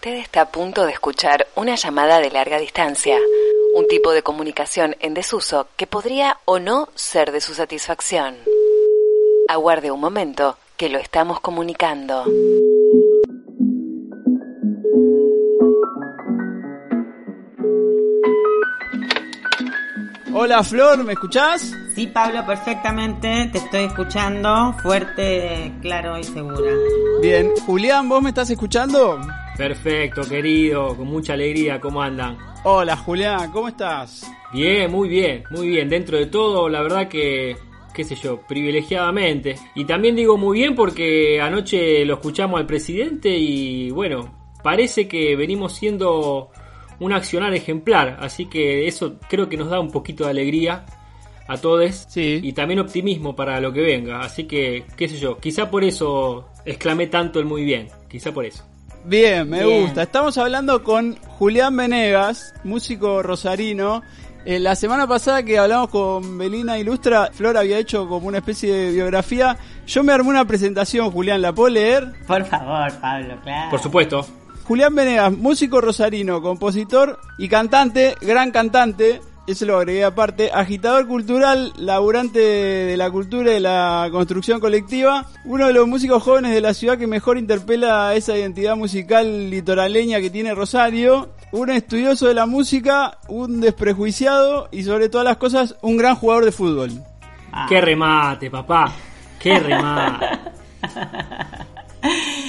Usted está a punto de escuchar una llamada de larga distancia, un tipo de comunicación en desuso que podría o no ser de su satisfacción. Aguarde un momento, que lo estamos comunicando. Hola Flor, ¿me escuchás? Sí, Pablo, perfectamente. Te estoy escuchando fuerte, claro y segura. Bien, Julián, ¿vos me estás escuchando? Perfecto, querido, con mucha alegría, ¿cómo andan? Hola Julián, ¿cómo estás? Bien, muy bien, muy bien. Dentro de todo, la verdad que, qué sé yo, privilegiadamente. Y también digo muy bien porque anoche lo escuchamos al presidente y bueno, parece que venimos siendo un accionar ejemplar. Así que eso creo que nos da un poquito de alegría a todos Sí. y también optimismo para lo que venga. Así que, qué sé yo, quizá por eso exclamé tanto el muy bien. Quizá por eso. Bien, me Bien. gusta. Estamos hablando con Julián Venegas, músico rosarino. Eh, la semana pasada que hablamos con Belina Ilustra, Flor había hecho como una especie de biografía. Yo me armé una presentación, Julián, ¿la puedo leer? Por favor, Pablo, claro. Por supuesto. Julián Venegas, músico rosarino, compositor y cantante, gran cantante, eso lo agregué aparte, agitador cultural, laburante de la cultura y de la construcción colectiva, uno de los músicos jóvenes de la ciudad que mejor interpela esa identidad musical litoraleña que tiene Rosario, un estudioso de la música, un desprejuiciado y sobre todas las cosas un gran jugador de fútbol. Ah. Qué remate, papá. Qué remate.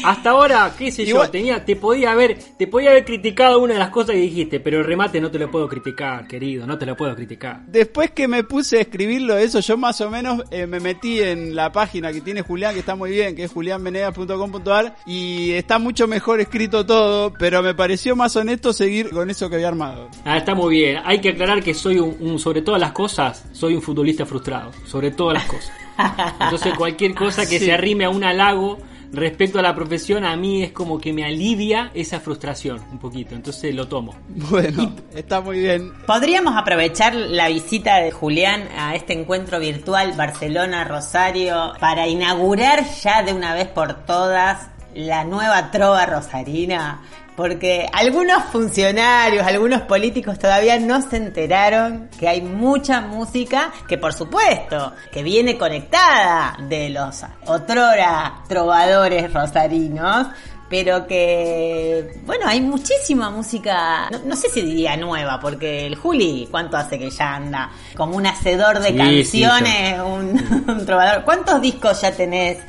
Hasta ahora, qué sé yo, tenía, te podía haber, te podía haber criticado una de las cosas que dijiste, pero el remate no te lo puedo criticar, querido, no te lo puedo criticar. Después que me puse a escribirlo eso, yo más o menos eh, me metí en la página que tiene Julián, que está muy bien, que es julianvenegas.com.ar y está mucho mejor escrito todo, pero me pareció más honesto seguir con eso que había armado. Ah, está muy bien. Hay que aclarar que soy un, un- sobre todas las cosas, soy un futbolista frustrado, sobre todas las cosas. Entonces cualquier cosa que Sí. se arrime a un halago respecto a la profesión a mí es como que me alivia esa frustración un poquito, entonces lo tomo. Bueno, está muy bien. Podríamos aprovechar la visita de Julián a este encuentro virtual Barcelona-Rosario para inaugurar ya de una vez por todas la nueva trova rosarina. Porque algunos funcionarios, algunos políticos todavía no se enteraron que hay mucha música que por supuesto que viene conectada de los otrora trovadores rosarinos, pero que, bueno, hay muchísima música, no, no sé si diría nueva, porque el Juli, ¿cuánto hace que ya anda? Como un hacedor de Sí, canciones, un, un trovador. ¿Cuántos discos ya tenés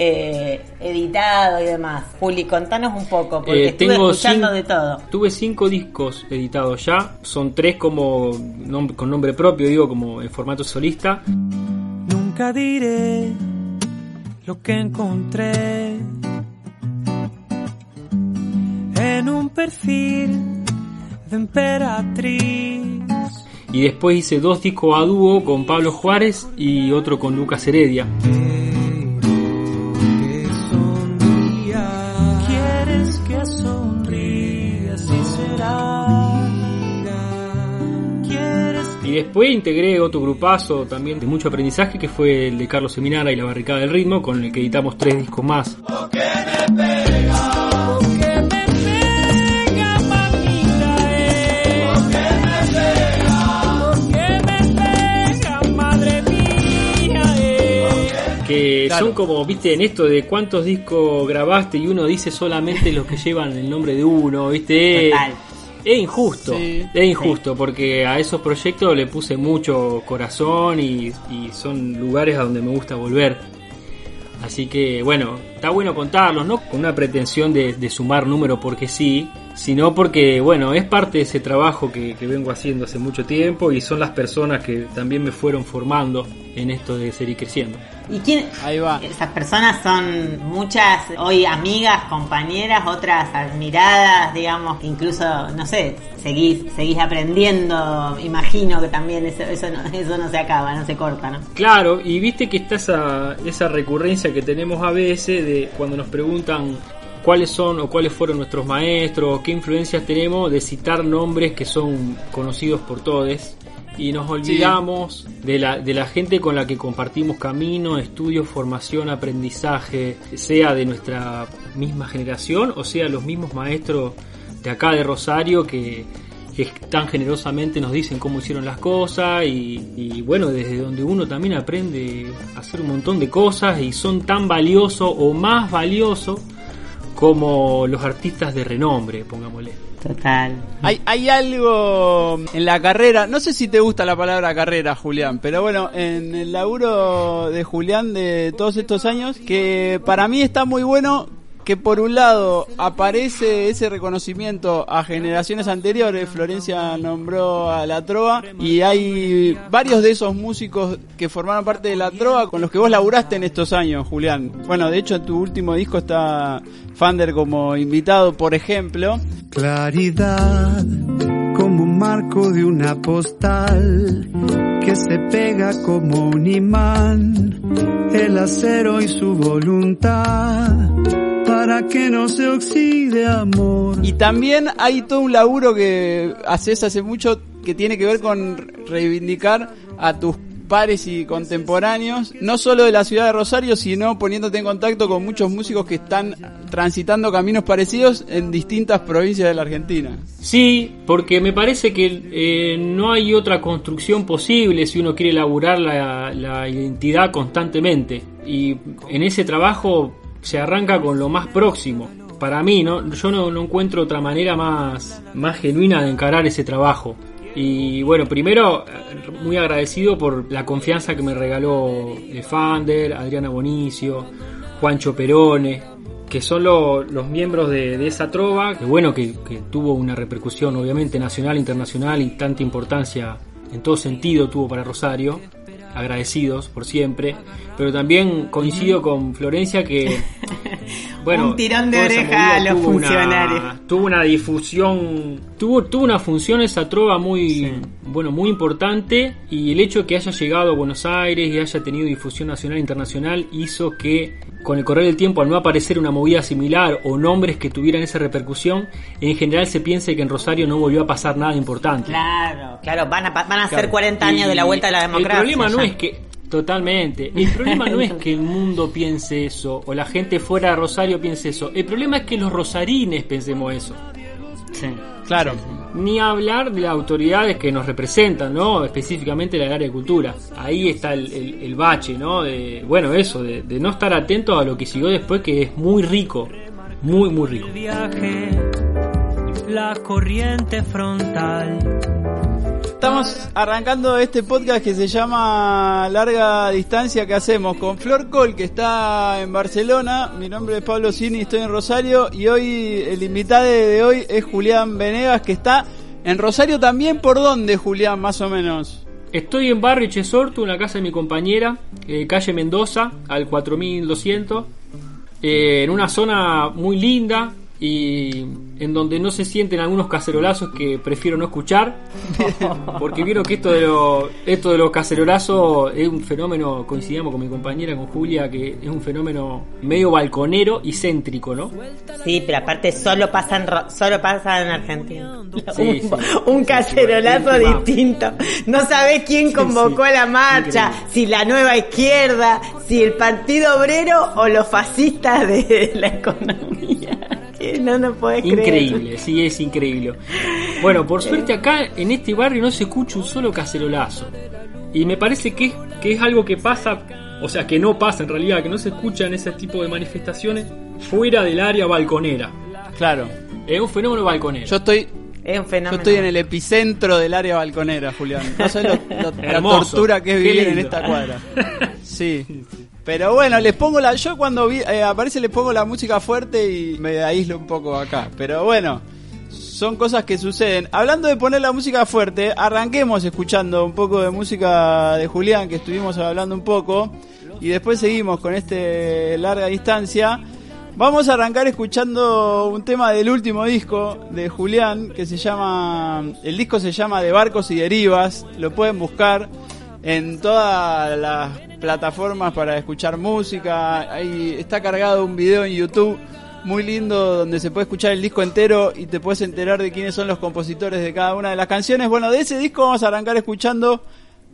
eh, editado y demás? Juli, contanos un poco, porque Eh, estuve tengo escuchando cin- de todo. Tuve cinco discos editados ya, son tres como nom- con nombre propio, digo, como en formato solista. Nunca diré lo que encontré en un perfil de emperatriz. Y después hice dos discos a dúo con Pablo Juárez y otro con Lucas Heredia. Después integré otro grupazo también de mucho aprendizaje que fue el de Carlos Seminara y la Barricada del Ritmo, con el que editamos tres discos más. que me pega. Que Claro. son como, viste, en esto de cuántos discos grabaste y uno dice solamente los que llevan el nombre de uno, viste. Total. Es injusto, Sí. es injusto porque a esos proyectos le puse mucho corazón y, y son lugares a donde me gusta volver. Así que bueno, está bueno contarlos, no con una pretensión de, de sumar número porque sí, sino porque bueno, es parte de ese trabajo que, que vengo haciendo hace mucho tiempo y son las personas que también me fueron formando en esto de seguir creciendo. ¿Y quién? Ahí va. Esas personas son muchas hoy amigas, compañeras, otras admiradas, digamos, que incluso, no sé, seguís, seguís aprendiendo, imagino que también eso, eso, no, eso no se acaba, no se corta, ¿no? Claro, y viste que está esa, esa recurrencia que tenemos a veces de cuando nos preguntan cuáles son o cuáles fueron nuestros maestros, qué influencias tenemos, de citar nombres que son conocidos por todos. Y nos olvidamos de, la, de la gente con la que compartimos camino, estudio, formación, aprendizaje, sea de nuestra misma generación o sea los mismos maestros de acá de Rosario que, que tan generosamente nos dicen cómo hicieron las cosas y, y bueno, desde donde uno también aprende a hacer un montón de cosas y son tan valiosos o más valiosos como los artistas de renombre, pongámosle. Total. Hay, hay algo en la carrera, no sé si te gusta la palabra carrera, Julián, pero bueno, en el laburo de Julián de todos estos años, que para mí está muy bueno que por un lado aparece ese reconocimiento a generaciones anteriores, Florencia nombró a la Trova, y hay varios de esos músicos que formaron parte de la Trova con los que vos laburaste en estos años, Julián. Bueno, de hecho en tu último disco está Fander como invitado, por ejemplo. Claridad como un marco de una postal que se pega como un imán, el acero y su voluntad para que no se oxide amor. Y también hay todo un laburo que haces hace mucho que tiene que ver con reivindicar a tus pares y contemporáneos, no solo de la ciudad de Rosario, sino poniéndote en contacto con muchos músicos que están transitando caminos parecidos en distintas provincias de la Argentina. Sí, porque me parece que eh, no hay otra construcción posible si uno quiere elaborar la, la identidad constantemente. Y en ese trabajo se arranca con lo más próximo. Para mí, ¿no? yo no, encuentro otra manera más, más genuina de encarar ese trabajo. Y bueno, primero, eh, muy agradecido por la confianza que me regaló eh, Fander, Adriana Bonicio, Juancho Perone, que son lo- los miembros de, de esa trova, que bueno, que, que tuvo una repercusión obviamente nacional, internacional y tanta importancia en todo sentido tuvo para Rosario. Agradecidos por siempre, pero también coincido con Florencia que bueno, Un tirón de oreja a los tuvo una- funcionarios. tuvo una difusión, tuvo, tuvo una función esa trova muy, bueno, muy importante y el hecho de que haya llegado a Buenos Aires y haya tenido difusión nacional e internacional hizo que con el correr del tiempo al no aparecer una movida similar o nombres que tuvieran esa repercusión, en general se piense que en Rosario no volvió a pasar nada importante. Claro, claro, van a, van a ser Claro. 40 años de la Y vuelta a la democracia. El problema no ya. es que. Totalmente. El problema no es que el mundo piense eso o la gente fuera de Rosario piense eso. El problema es que los rosarines pensemos eso. Sí. Claro. Ni hablar de las autoridades que nos representan, ¿no? Específicamente la área de cultura. Ahí está el, el- el bache, ¿no? De, bueno, eso, de, de no estar atento a lo que siguió después, que es muy rico. Muy, muy rico. El viaje, la corriente frontal. Estamos arrancando este podcast que se llama Larga Distancia que hacemos con Flor Col, que está en Barcelona. Mi nombre es Pablo Cini, estoy en Rosario. Y hoy el invitado de hoy es Julián Venegas, que está en Rosario también. ¿Por dónde, Julián, más o menos? Estoy en Barrio Chesortu, en la casa de mi compañera, eh, calle Mendoza, al 4200, eh, en una zona muy linda y en donde no se sienten algunos cacerolazos que prefiero no escuchar, porque vieron que esto de, lo- esto de los cacerolazos es un fenómeno, coincidimos con mi compañera, con Julia, que es un fenómeno medio balconero y céntrico, ¿no? Sí, pero aparte solo pasa en, Ro- solo pasa en Argentina. Sí, un, sí. un cacerolazo Sí, distinto. No sabés quién convocó la marcha, Increíble. si la nueva izquierda, si el Partido Obrero o los fascistas de la economía. Que no nos podés creer. Increíble, sí, es increíble. Bueno, por suerte acá en este barrio no se escucha un solo cacerolazo. Y me parece que es, que es algo que pasa, o sea, que no pasa en realidad, que no se escuchan ese tipo de manifestaciones fuera del área balconera. Claro. Es un fenómeno balconero. Yo estoy, Es un yo estoy en el epicentro del área balconera, Julián. No sabes lo- lo- la tortura que es vivir en esta cuadra. Sí. Pero bueno, les pongo la. Yo cuando vi- eh, aparece les pongo la música fuerte y me aíslo un poco acá. Pero bueno, son cosas que suceden. Hablando de poner la música fuerte, arranquemos escuchando un poco de música de Julián, que estuvimos hablando un poco. Y después seguimos con este larga distancia. Vamos a arrancar escuchando un tema del último disco de Julián que se llama. El disco se llama De Barcos y Derivas. Lo pueden buscar en todas las plataformas para escuchar música. Ahí está cargado un video en YouTube muy lindo donde se puede escuchar el disco entero y te puedes enterar de quiénes son los compositores de cada una de las canciones. Bueno, de ese disco vamos a arrancar escuchando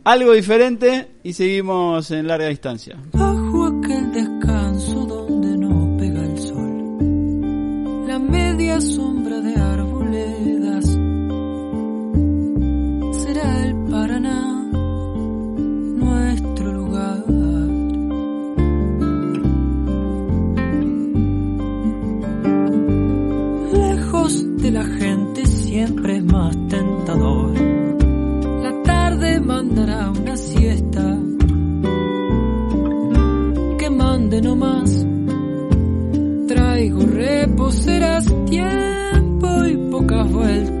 algo diferente y seguimos en larga distancia. Bajo aquel siempre es más tentador. La tarde mandará una siesta que mande no más. Traigo reposeras, tiempo y pocas vueltas.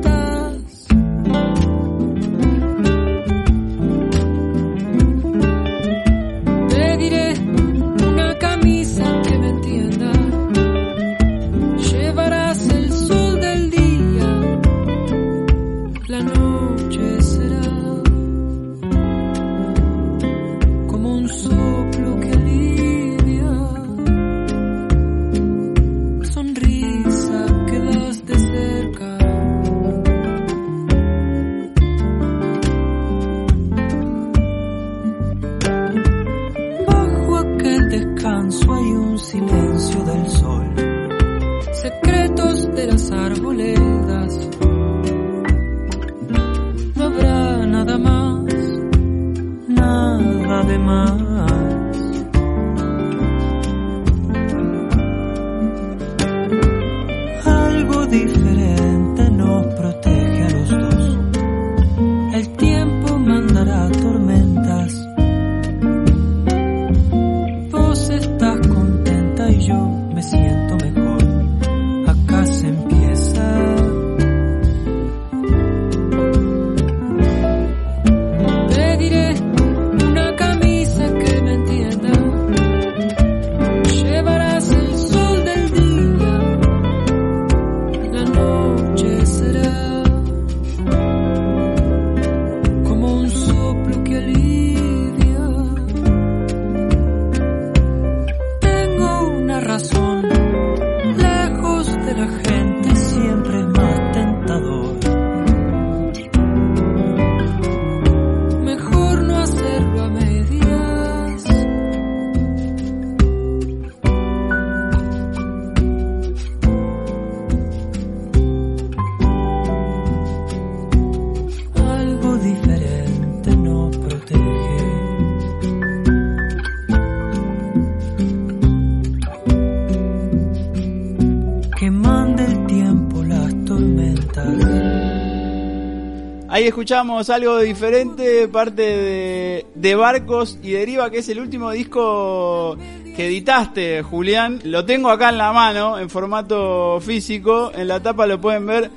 Ahí escuchamos algo diferente, parte de, de Barcos y Deriva, que es el último disco que editaste, Julián. Lo tengo acá en la mano, en formato físico. En la tapa lo pueden ver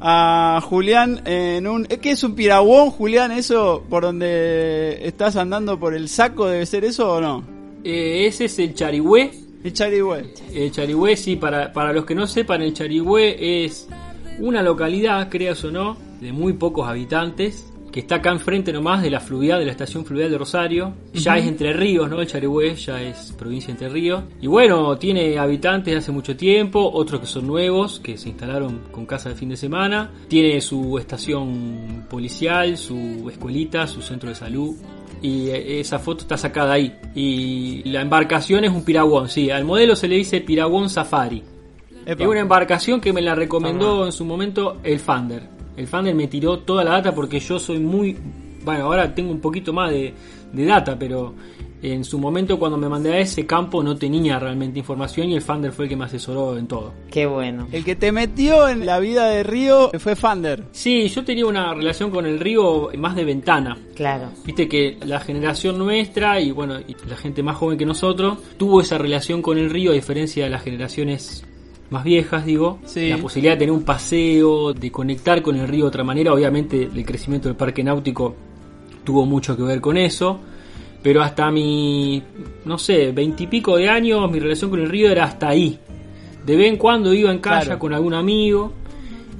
a Julián en un... ¿Qué es un piragüón, Julián? ¿Eso por donde estás andando por el saco debe ser eso o no? Eh, ese es el Charigüe. El Charigüe. El Charigüe, sí, para, para los que no sepan, el Charigüe es una localidad, creas o no, de muy pocos habitantes, que está acá enfrente nomás de la fluvial, de la estación fluvial de Rosario. Ya es Entre Ríos, ¿no? El Charigüe ya es provincia de Entre Ríos. Y bueno, tiene habitantes de hace mucho tiempo, otros que son nuevos, que se instalaron con casa de fin de semana. Tiene su estación policial, su escuelita, su centro de salud. Y eh, esa foto está sacada ahí. Y la embarcación es un piragüón, sí. Al modelo se le dice piragüón safari. Epa. Es una embarcación que me la recomendó en su momento el Fander. El Fander me tiró toda la data porque yo soy muy... Bueno, ahora tengo un poquito más de, de data, pero en su momento cuando me mandé a ese campo no tenía realmente información y el Fander fue el que me asesoró en todo. Qué bueno. El que te metió en la vida de Río fue Fander. Sí, yo tenía una relación con el río más de ventana. Claro. Viste que la generación nuestra y bueno, y la gente más joven que nosotros tuvo esa relación con el río a diferencia de las generaciones más viejas, digo. Sí. La posibilidad de tener un paseo, de conectar con el río de otra manera. Obviamente el crecimiento del parque náutico tuvo mucho que ver con eso. Pero hasta mi, no sé, veintipico de años, mi relación con el río era hasta ahí. De vez en cuando iba en calle Claro. con algún amigo.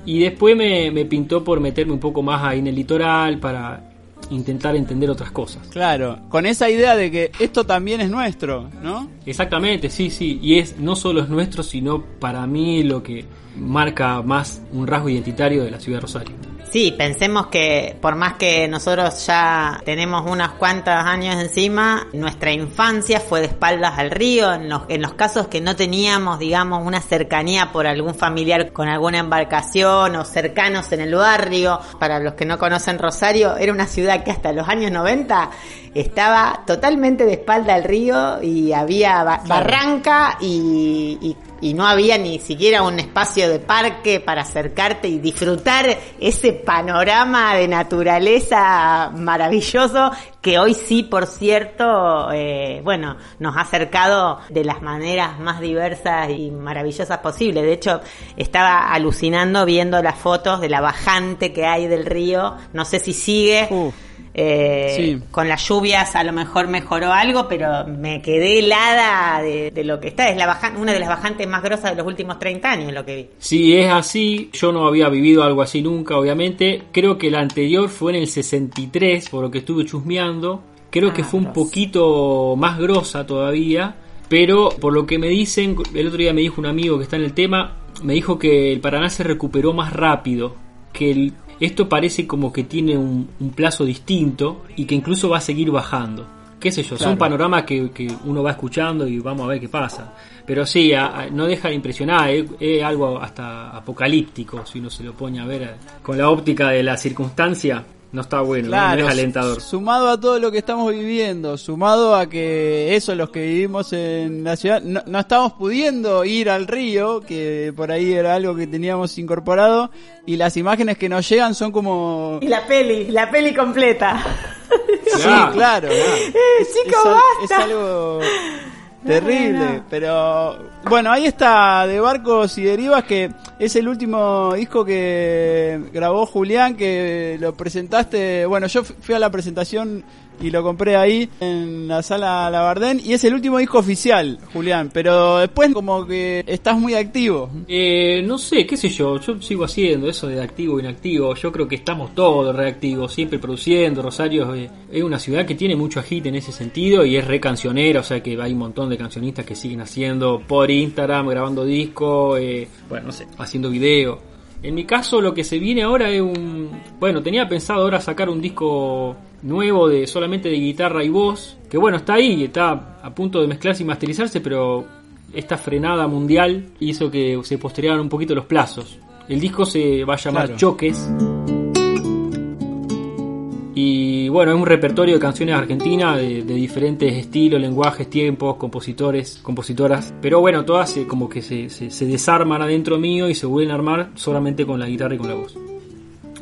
Y después me, me pintó por meterme un poco más ahí en el litoral para intentar entender otras cosas. Claro, con esa idea de que esto también es nuestro, ¿no? Exactamente, sí, sí, y es no solo es nuestro, sino para mí lo que marca más un rasgo identitario de la ciudad de Rosario. Sí, pensemos que por más que nosotros ya tenemos unos cuantos años encima, nuestra infancia fue de espaldas al río, en los, en los casos que no teníamos, digamos, una cercanía por algún familiar con alguna embarcación o cercanos en el barrio. Para los que no conocen Rosario, era una ciudad que hasta los años 90 estaba totalmente de espalda al río y había ba- barranca y, y- y no había ni siquiera un espacio de parque para acercarte y disfrutar ese panorama de naturaleza maravilloso que hoy sí, por cierto, eh, bueno, nos ha acercado de las maneras más diversas y maravillosas posibles. De hecho, estaba alucinando viendo las fotos de la bajante que hay del río. No sé si sigue. Eh, Sí. Con las lluvias a lo mejor mejoró algo, pero me quedé helada de, de lo que está. Es la bajan- una de las bajantes más grosas de los últimos 30 años, lo que vi. Si es así, yo no había vivido algo así nunca, obviamente. Creo que la anterior fue en el 63, por lo que estuve chusmeando. Creo Ah, que fue un poquito más grosa todavía. Pero por lo que me dicen, el otro día me dijo un amigo que está en el tema, me dijo que el Paraná se recuperó más rápido. Que el- esto parece como que tiene un, un plazo distinto y que incluso va a seguir bajando. Qué sé yo, son Claro. panoramas que, que uno va escuchando y vamos a ver qué pasa. Pero sí, a- a- no deja de impresionar, es, es algo hasta apocalíptico si uno se lo pone a ver eh, con la óptica de la circunstancia. No está bueno, ¿no? no es alentador. Sumado a todo lo que estamos viviendo, sumado a que eso, los que vivimos en la ciudad, no, no estamos pudiendo ir al río, que por ahí era algo que teníamos incorporado, y las imágenes que nos llegan son como... Y la peli, la peli completa. Sí, claro. Eh, Es, chico, al- es basta. algo terrible, pero bueno, ahí está de Barcos y Derivas que es el último disco que grabó Julián que lo presentaste, bueno, yo fu- fui a la presentación y lo compré ahí en la sala Labardén y es el último disco oficial, Julián, pero después como que estás muy activo. Eh, no sé, qué sé yo, yo sigo haciendo eso de activo inactivo. Yo creo que estamos todos reactivos, siempre produciendo. Rosario eh, es una ciudad que tiene mucho agite en ese sentido y es re cancionera, o sea que hay un montón de cancionistas que siguen haciendo por Instagram, grabando disco, eh, bueno, no sé, haciendo video. En mi caso, lo que se viene ahora es un. Bueno, tenía pensado ahora sacar un disco nuevo de solamente de guitarra y voz. Que bueno, está ahí, está a punto de mezclarse y masterizarse, pero esta frenada mundial hizo que se postergaran un poquito los plazos. El disco se va a llamar Claro. Choques. Y bueno, es un repertorio de canciones argentinas de, de diferentes estilos, lenguajes, tiempos, compositores, compositoras. Pero bueno, todas se- como que se, se- se desarman adentro mío y se vuelven a armar solamente con la guitarra y con la voz.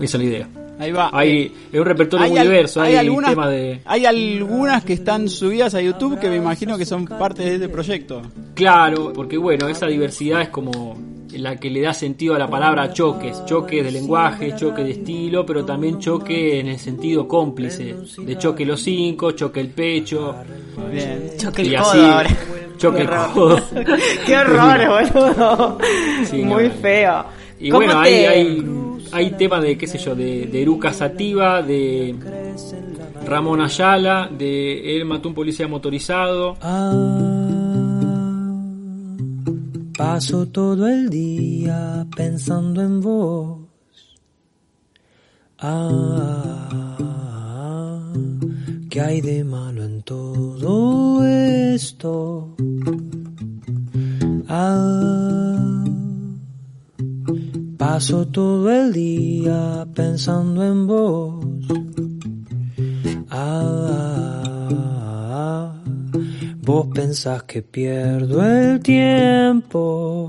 Esa es la idea. Ahí va. Hay, es un repertorio muy al- diverso, hay, algunas, temas de... hay algunas que están subidas a YouTube que me imagino que son parte de este proyecto. Claro, porque bueno, esa diversidad es como la que le da sentido a la palabra choques, choques de lenguaje, choque de estilo, pero también choque en el sentido cómplice, de choque los cinco, choque el pecho, Bien. Choque el y codo así, ahora. choque Qué el codo. Qué horror, boludo. Sí, Muy no. feo. Y ¿Cómo bueno, te- hay, hay, temas de, qué sé yo, de, de Eruca Sativa, de Ramón Ayala, de Él mató un policía motorizado. Ah, paso todo el día pensando en vos. Ah, ¿qué hay de malo en todo esto? Ah, paso todo el día pensando en vos. Ah, vos pensás que pierdo el tiempo.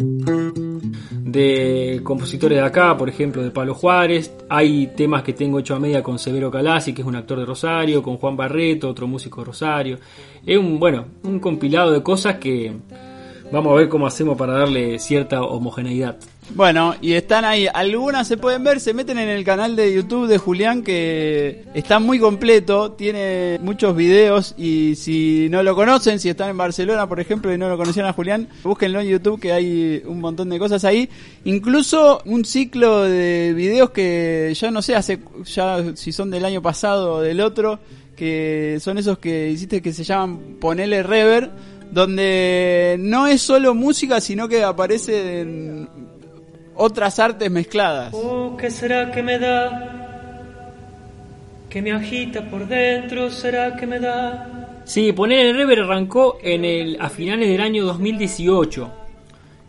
de compositores de acá, por ejemplo, de Pablo Juárez. Hay temas que tengo hecho a media con Severo Calasi, que es un actor de Rosario, con Juan Barreto, otro músico de Rosario. Es un, bueno, un compilado de cosas que vamos a ver cómo hacemos para darle cierta homogeneidad. Bueno, y están ahí. Algunas se pueden ver, se meten en el canal de YouTube de Julián que está muy completo, tiene muchos videos y si no lo conocen, si están en Barcelona, por ejemplo, y no lo conocían a Julián, búsquenlo en YouTube que hay un montón de cosas ahí. Incluso un ciclo de videos que ya no sé, hace ya si son del año pasado o del otro, que son esos que hiciste que se llaman Ponele Rever donde no es solo música, sino que aparecen otras artes mezcladas. Oh, ¿qué será que me da? Que me agita por dentro, ¿será que me da? Sí, poner el rever arrancó en el, a finales del año 2018.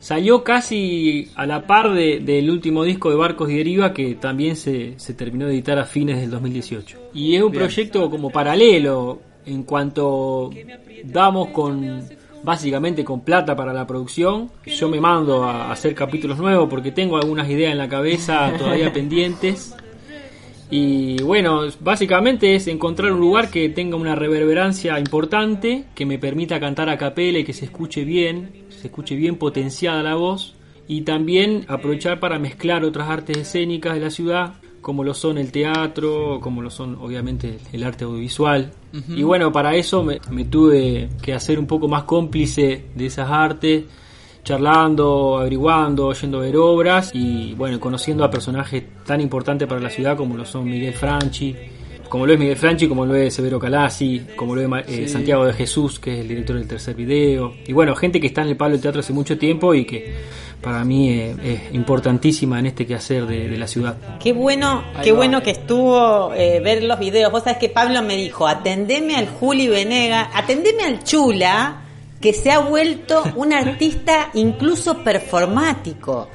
Salió casi a la par de- del último disco de Barcos y Deriva que también se, se terminó de editar a fines del 2018. Y es un Bien. proyecto como paralelo en cuanto damos con básicamente con plata para la producción. Yo me mando a hacer capítulos nuevos porque tengo algunas ideas en la cabeza todavía pendientes. Y bueno, básicamente es encontrar un lugar que tenga una reverberancia importante, que me permita cantar a capela y que se escuche bien, se escuche bien potenciada la voz, y también aprovechar para mezclar otras artes escénicas de la ciudad, como lo son el teatro, como lo son obviamente el arte audiovisual. Y bueno, para eso me, me tuve que hacer un poco más cómplice de esas artes, charlando, averiguando, yendo a ver obras y bueno, conociendo a personajes tan importantes para la ciudad como lo son Miguel Franchi, como lo es Miguel Franchi, como lo es Severo Calasi, como lo es eh, Santiago de Jesús, que es el director del tercer video, y bueno, gente que está en el palo del teatro hace mucho tiempo y que para mí eh, es importantísima en este quehacer de, de la ciudad. Qué bueno, Ahí qué va. bueno que estuvo eh, ver los videos. Vos sabés que Pablo me dijo, atendeme al Juli Venega, atendeme al Chula, que se ha vuelto un artista incluso performático.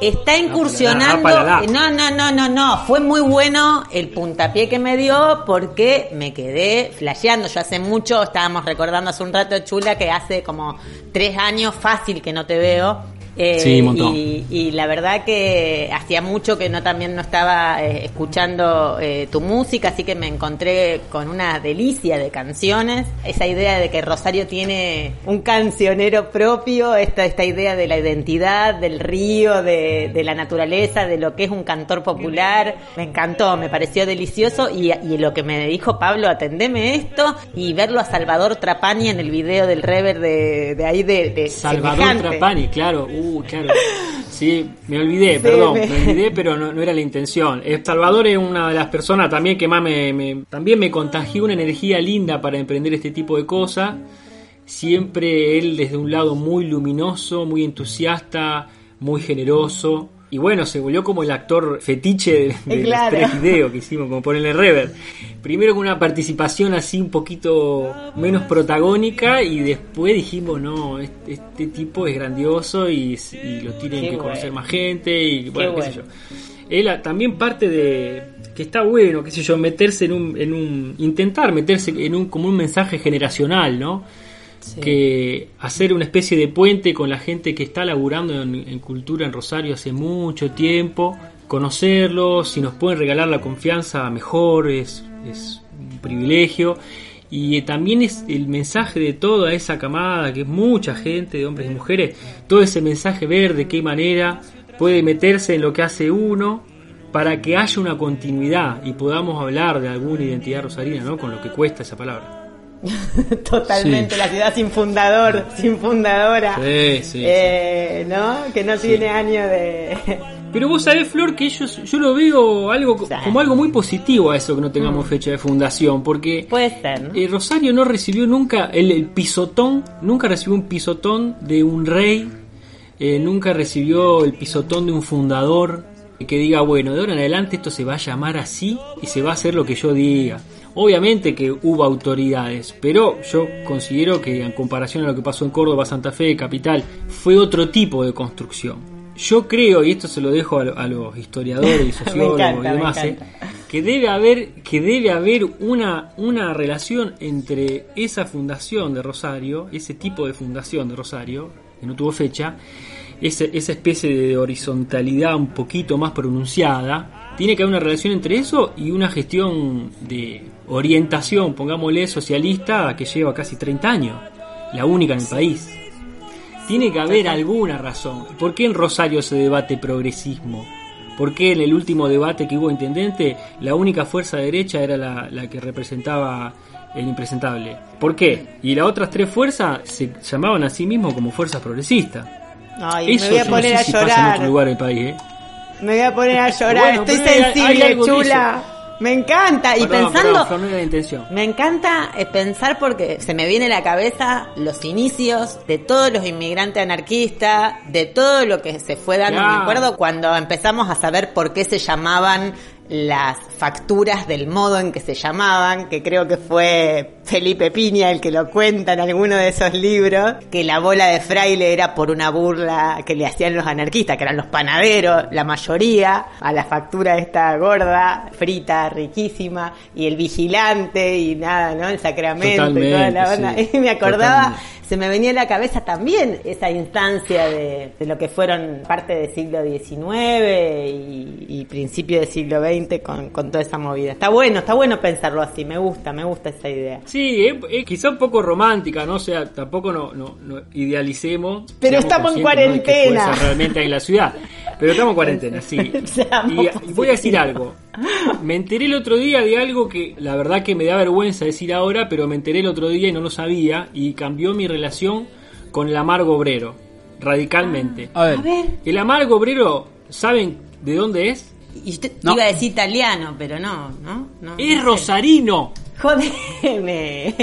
Está incursionando. Ah. No, no, no, no, no. Fue muy bueno el puntapié que me dio porque me quedé flasheando. Yo hace mucho, estábamos recordando hace un rato, Chula, que hace como tres años fácil que no te veo. Eh, Sí, un montón. y, y la verdad que hacía mucho que no también no estaba eh, escuchando eh, tu música, así que me encontré con una delicia de canciones. Esa idea de que Rosario tiene un cancionero propio, esta, esta idea de la identidad, del río, de, de la naturaleza, de lo que es un cantor popular, me encantó, me pareció delicioso y, y lo que me dijo Pablo, atendeme esto y verlo a Salvador Trapani en el video del rever de, de ahí de, de Salvador semejante. Trapani, claro, uh, claro. Sí, me olvidé, Sí, perdón, me- pero no, no era la intención. Eh, Salvador es una de las personas también que más me, me- también me contagió una energía linda para emprender este tipo de cosas. Siempre él desde un lado muy luminoso, muy entusiasta, muy generoso. Y bueno, se volvió como el actor fetiche de, de Claro. los tres videos que hicimos, como ponerle rever. Primero con una participación así un poquito menos protagónica y después dijimos, no, este, este tipo es grandioso y, y lo tienen Qué que bueno. conocer más gente y bueno, qué sé yo. Él también parte de que está bueno, qué sé yo, meterse en un, en un intentar meterse en un como un mensaje generacional, ¿no? Que hacer una especie de puente con la gente que está laburando en, cultura en Rosario hace mucho tiempo, conocerlos, si nos pueden regalar la confianza mejor, es, es un privilegio. Y también es el mensaje de toda esa camada, que es mucha gente, de hombres y mujeres, todo ese mensaje ver de qué manera puede meterse en lo que hace uno para que haya una continuidad y podamos hablar de alguna identidad rosarina, ¿no? Con lo que cuesta esa palabra. Totalmente, la ciudad sin fundador, sin fundadora. Sí, sí, Eh, ¿No? Que no tiene año de. Pero vos sabés, Flor, que yo, yo lo veo algo como algo muy positivo a eso que no tengamos fecha de fundación, porque Puede ser, ¿no? eh, Rosario no recibió nunca el, el pisotón, nunca recibió un pisotón de un rey, eh, nunca recibió el pisotón de un fundador que diga, bueno, de ahora en adelante esto se va a llamar así y se va a hacer lo que yo diga. Obviamente que hubo autoridades, pero yo considero que en comparación a lo que pasó en Córdoba, Santa Fe, Capital, fue otro tipo de construcción. Yo creo, y esto se lo dejo a, lo- a los historiadores y sociólogos encanta, y me demás, eh, que debe haber, que debe haber una, una relación entre esa fundación de Rosario, ese tipo de fundación de Rosario, que no tuvo fecha, ese- esa especie de horizontalidad un poquito más pronunciada, tiene que haber una relación entre eso y una gestión de orientación, pongámosle, socialista, que lleva casi 30 años, la única en el país. Tiene que haber alguna razón. ¿Por qué en Rosario se debate progresismo? ¿Por qué en el último debate que hubo intendente la única fuerza derecha era la, la que representaba el impresentable? ¿Por qué? Y las otras tres fuerzas se llamaban a sí mismos como fuerzas progresistas. Ay, Eso me voy a poner no sé a si pasa en otro lugar del país, ¿eh? Me voy a poner a llorar. Bueno, Estoy pero hay- hay sensible, chula. Me encanta. Y pensando, perdón, Flor, no era la intención. Me encanta eh, pensar porque se me viene a la cabeza los inicios de todos los inmigrantes anarquistas, de todo lo que se fue dando. Claro. Me acuerdo cuando empezamos a saber por qué se llamaban las facturas del modo en que se llamaban, que creo que fue Felipe Piña el que lo cuenta en alguno de esos libros, que la bola de fraile era por una burla que le hacían los anarquistas, que eran los panaderos, la mayoría, a la factura esta gorda, frita, riquísima, y el vigilante y nada, ¿no? El sacramento y toda la sí, y me acordaba totalmente. se me venía a la cabeza también esa instancia de, de lo que fueron parte del siglo XIX y, y principio del siglo XX con, con toda esa movida. Está bueno, está bueno pensarlo así, me gusta, me gusta esa idea. Sí, es, es quizá un poco romántica, ¿no? O sea, tampoco no, no, no idealicemos. Pero estamos en cuarentena. realmente en la ciudad. Pero estamos en cuarentena, sí. Y, y voy a decir algo. Me enteré el otro día de algo que la verdad que me da vergüenza decir ahora, pero me enteré el otro día y no lo sabía y cambió mi relación con el amargo obrero, radicalmente. A ver. A ver, El amargo obrero, ¿saben de dónde es? Y No. iba a decir italiano, pero no, ¿no? no Es no sé. rosarino. Jodeme.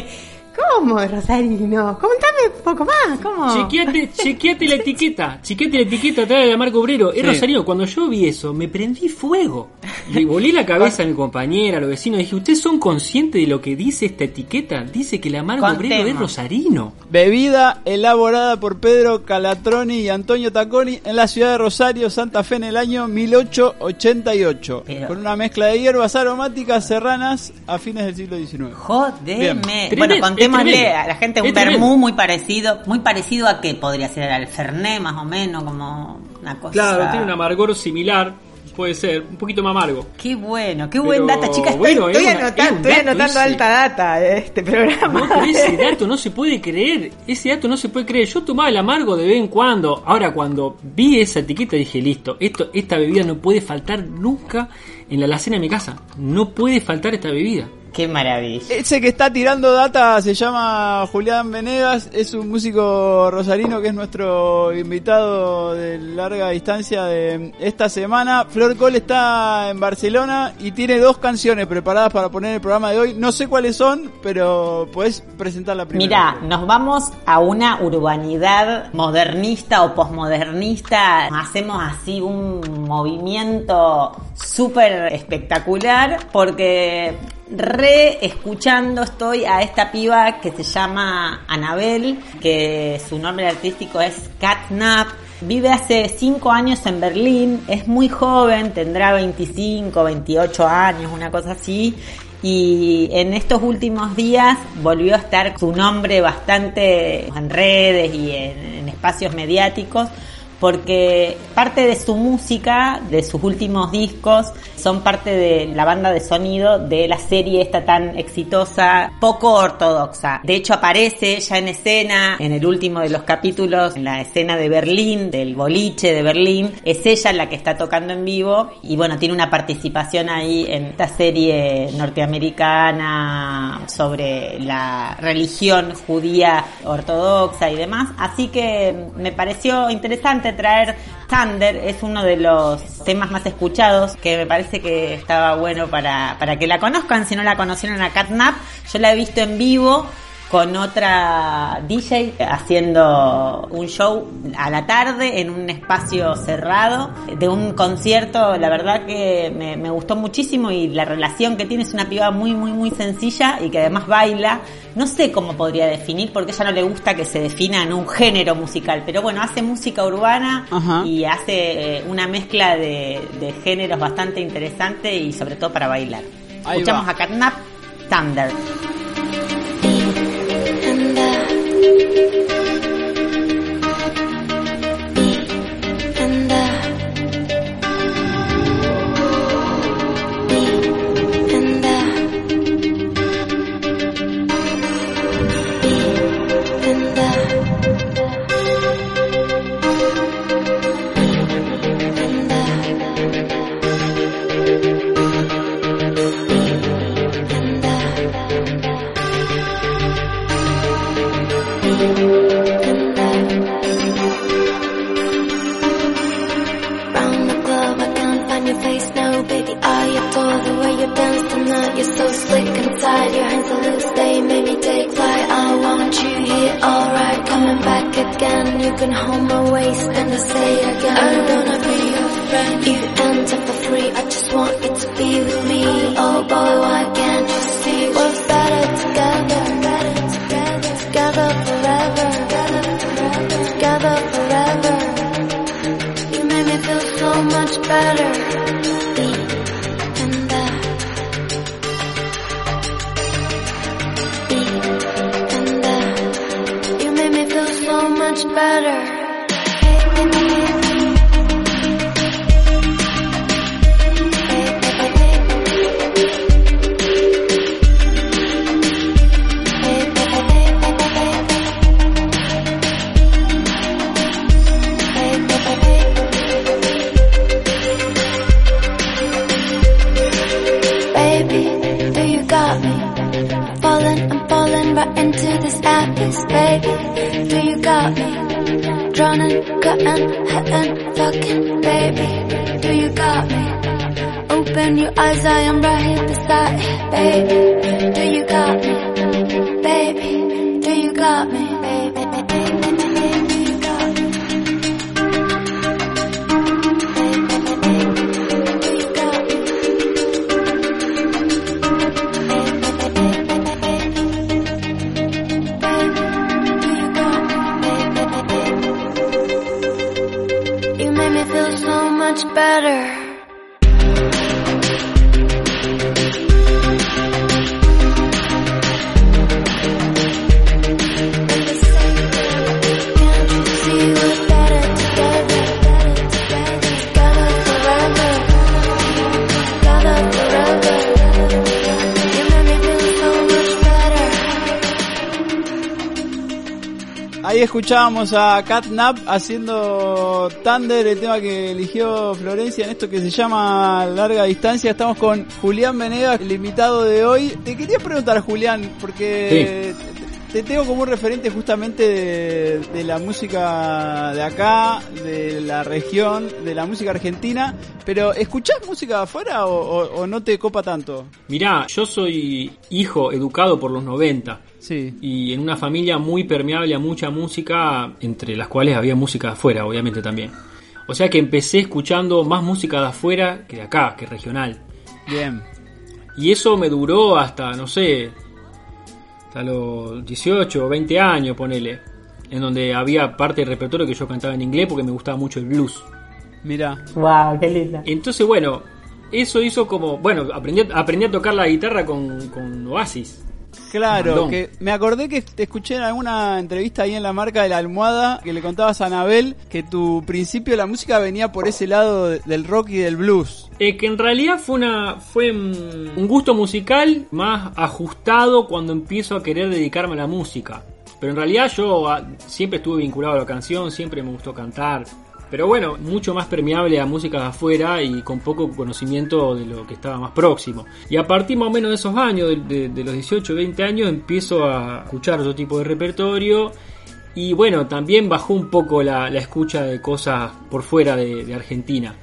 ¿Cómo, Rosarino? Contame un poco más, ¿cómo? Chequeate, chequeate la etiqueta, chequeate la etiqueta atrás de la marca obrero. Es Sí. Rosarino, cuando yo vi eso, me prendí fuego. Le volé la cabeza a mi compañera, a los vecinos, dije, ¿ustedes son conscientes de lo que dice esta etiqueta? Dice que la marca obrero es. Rosarino. Bebida elaborada por Pedro Calatroni y Antonio Taconi en la ciudad de Rosario, Santa Fe, en el año 1888. Pero- Con una mezcla de hierbas aromáticas serranas a fines del siglo XIX. Jodeme. Bien. Bueno, Tremendo. a la gente un Es vermú muy parecido, muy parecido a qué podría ser al Fernet más o menos, como una cosa. Claro, tiene un amargor similar, puede ser, un poquito más amargo. Qué bueno, qué buen data, chicas. Estoy, es una- anotando, es estoy anotando alta data de este programa. No, pero ese dato no se puede creer. Ese dato no se puede creer. Yo tomaba el amargo de vez en cuando. Ahora, cuando vi esa etiqueta, dije: Listo, esto, esta bebida no puede faltar nunca en la alacena de mi casa. No puede faltar esta bebida. Qué maravilla. Ese que está tirando data se llama Julián Venegas, es un músico rosarino que es nuestro invitado de larga distancia de esta semana. Flor Cole está en Barcelona y tiene dos canciones preparadas para poner en el programa de hoy. No sé cuáles son, pero puedes presentarla primero. Mira, nos vamos a una urbanidad modernista o posmodernista. Hacemos así un movimiento súper espectacular porque re escuchando estoy a esta piba que se llama Anabel, que su nombre artístico es Catnap. Vive hace 5 años en Berlín, es muy joven, tendrá 25, 28 años, una cosa así. Y en estos últimos días volvió a estar su nombre bastante en redes y en, en espacios mediáticos porque parte de su música, de sus últimos discos, son parte de la banda de sonido de la serie esta tan exitosa, poco ortodoxa. De hecho aparece ella en escena en el último de los capítulos, en la escena de Berlín, del boliche de Berlín. Es ella la que está tocando en vivo y bueno, tiene una participación ahí en esta serie norteamericana sobre la religión judía ortodoxa y demás. Así que me pareció interesante traer Thunder, es uno de los temas más escuchados que me parece que estaba bueno para, para que la conozcan. Si no la conocieron a Catnap, yo la he visto en vivo con otra DJ haciendo un show a la tarde en un espacio cerrado de un concierto. La verdad que me, me gustó muchísimo y la relación que tiene es una piba muy, muy, muy sencilla y que además baila. No sé cómo podría definir porque a ella no le gusta que se defina en un género musical, pero bueno, hace música urbana Ajá. y hace eh, una mezcla de, de géneros bastante interesante y sobre todo para bailar. Ahí Escuchamos va. a Catnap Thunder. thank you You're so slick inside, your hands are loose, they made me take flight. I want you here, alright, coming back again. You can hold my waist and I say again. I don't wanna be your friend. You end up for free, I just want you to be with me. Oh boy, why can't you see? We're better together. Me? Drowning, cutting, hitting, fucking, baby. Do you got me? Open your eyes, I am right here beside you, baby. Do you got me? Escuchábamos a Catnap haciendo Thunder, el tema que eligió Florencia en esto que se llama Larga Distancia. Estamos con Julián Venegas, el invitado de hoy. Te quería preguntar, Julián, porque te tengo como un referente justamente de, de la música de acá, de la región, de la música argentina. Pero, ¿escuchás música de afuera o, o- o no te copa tanto? Mirá, yo soy hijo educado por los 90 Sí. y en una familia muy permeable a mucha música, entre las cuales había música de afuera, obviamente también. O sea que empecé escuchando más música de afuera que de acá, que regional. Bien. Y eso me duró hasta, no sé, hasta los 18 o 20 años, ponele. En donde había parte del repertorio que yo cantaba en inglés porque me gustaba mucho el blues. Mira. Wow, qué linda. Entonces, bueno, eso hizo como. Bueno, aprendí, aprendí a tocar la guitarra con, con Oasis. Claro, Mandón. que me acordé que te escuché en alguna entrevista ahí en la marca de la almohada que le contabas a Anabel que tu principio de la música venía por ese lado de- del rock y del blues. Eh, que en realidad fue una fue mm, un gusto musical más ajustado cuando empiezo a querer dedicarme a la música. Pero en realidad yo ah, siempre estuve vinculado a la canción, siempre me gustó cantar. Pero bueno, mucho más permeable a música de afuera y con poco conocimiento de lo que estaba más próximo. Y a partir más o menos de esos años, de, de- de los 18, 20 años, empiezo a escuchar otro tipo de repertorio. Y bueno, también bajó un poco la, la escucha de cosas por fuera de, de Argentina.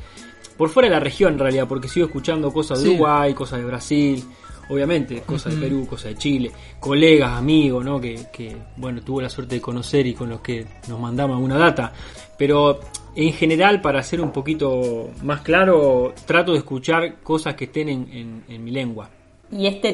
Por fuera de la región en realidad, porque sigo escuchando cosas de Sí. Uruguay, cosas de Brasil, obviamente, cosas de Perú, cosas de Chile, colegas, amigos, ¿no? Que, que, bueno, tuve la suerte de conocer y con los que nos mandamos alguna data. Pero en general, para ser un poquito más claro, trato de escuchar cosas que estén en, en- en mi lengua. Y este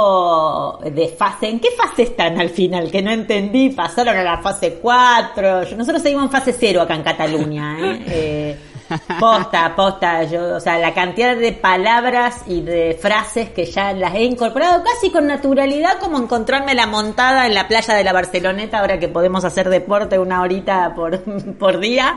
tiempo de fase, ¿en qué fase están al final? Que no entendí, pasaron a la fase 4. Nosotros seguimos en fase 0 acá en Cataluña. ¿eh? Eh, posta, posta. Yo, o sea, la cantidad de palabras y de frases que ya las he incorporado casi con naturalidad, como encontrarme la montada en la playa de la Barceloneta, ahora que podemos hacer deporte una horita por, por día.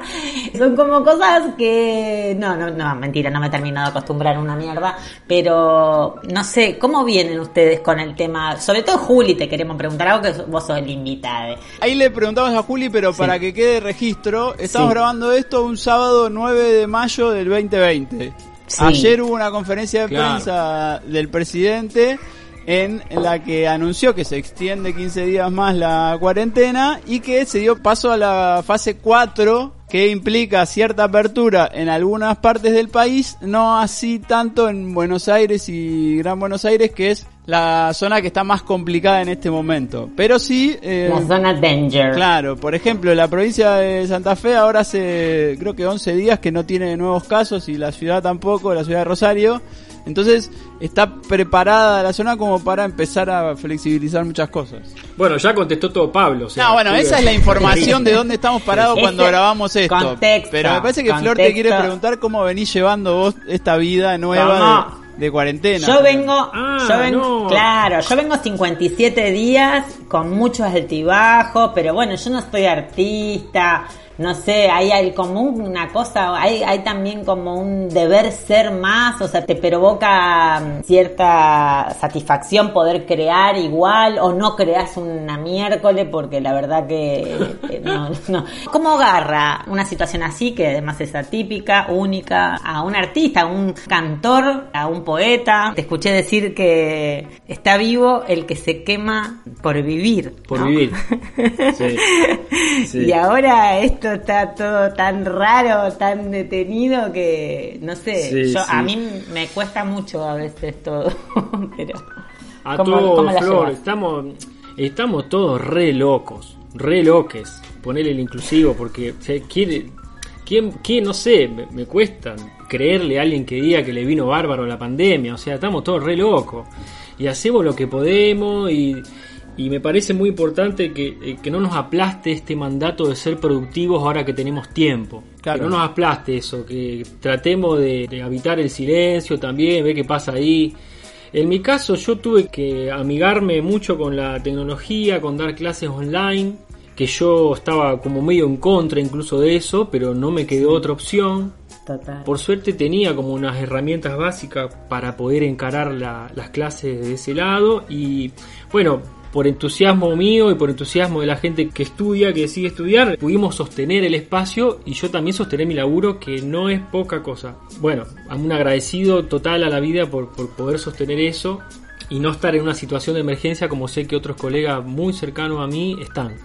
Son como cosas que. No, no, no, mentira, no me he terminado de acostumbrar a una mierda. Pero no sé, ¿cómo vienen ustedes con el tema? Sobre todo, Juli, te queremos preguntar algo que vos sos el invitado. Ahí le preguntamos a Juli, pero para que quede registro, estamos Sí. grabando esto un sábado 9 de mayo del 2020. Sí. Ayer hubo una conferencia de Claro. prensa del presidente en la que anunció que se extiende 15 días más la cuarentena y que se dio paso a la fase 4 que implica cierta apertura en algunas partes del país, no así tanto en Buenos Aires y Gran Buenos Aires, que es la zona que está más complicada en este momento. Pero sí... eh, La zona danger. Claro, por ejemplo, la provincia de Santa Fe ahora hace creo que 11 días que no tiene nuevos casos y la ciudad tampoco, la ciudad de Rosario. Entonces está preparada la zona como para empezar a flexibilizar muchas cosas. Bueno, ya contestó todo Pablo. o sea, No, bueno, esa es la información de dónde estamos parados cuando grabamos esto. contexto, Pero me parece que Flor te quiere preguntar cómo venís llevando vos esta vida nueva ¿Cómo? de, de cuarentena. Yo vengo, Ah, yo vengo, no. claro, yo vengo 57 días con muchos altibajos, pero bueno, yo no soy artista, no sé, hay, hay como una cosa, hay, hay también como un deber ser más, o sea, te provoca mm, cierta satisfacción poder crear igual o no creas una miércoles porque la verdad que no, no. ¿Cómo agarra una situación así que además es atípica, única, a un artista, a un cantor, a un poeta? Te escuché decir que está vivo el que se quema por vivir. Por ¿no? vivir. Sí. Sí. Y ahora esto está todo tan raro, tan detenido que no sé, Sí, yo, sí. a mí me cuesta mucho a veces todo, pero A ¿cómo- todos, Flor, estamos, estamos todos re locos, re loques. Ponele el inclusivo porque se quiere, ¿quién, quién, no sé, me, me cuesta creerle a alguien que diga que le vino bárbaro la pandemia, o sea, estamos todos re locos y hacemos lo que podemos y, y me parece muy importante que, eh, que no nos aplaste este mandato de ser productivos ahora que tenemos tiempo. Claro. Que no nos aplaste eso, que tratemos de, de habitar el silencio también, ver qué pasa ahí. En mi caso yo tuve que amigarme mucho con la tecnología, con dar clases online, que yo estaba como medio en contra incluso de eso, pero no me quedó otra opción. Total. Por suerte tenía como unas herramientas básicas para poder encarar la- las clases de ese lado y bueno, por entusiasmo mío y por entusiasmo de la gente que estudia, que sigue estudiar, pudimos sostener el espacio y yo también sostener mi laburo que no es poca cosa. Bueno, un agradecido total a la vida por, por poder sostener eso y no estar en una situación de emergencia como sé que otros colegas muy cercanos a mí están.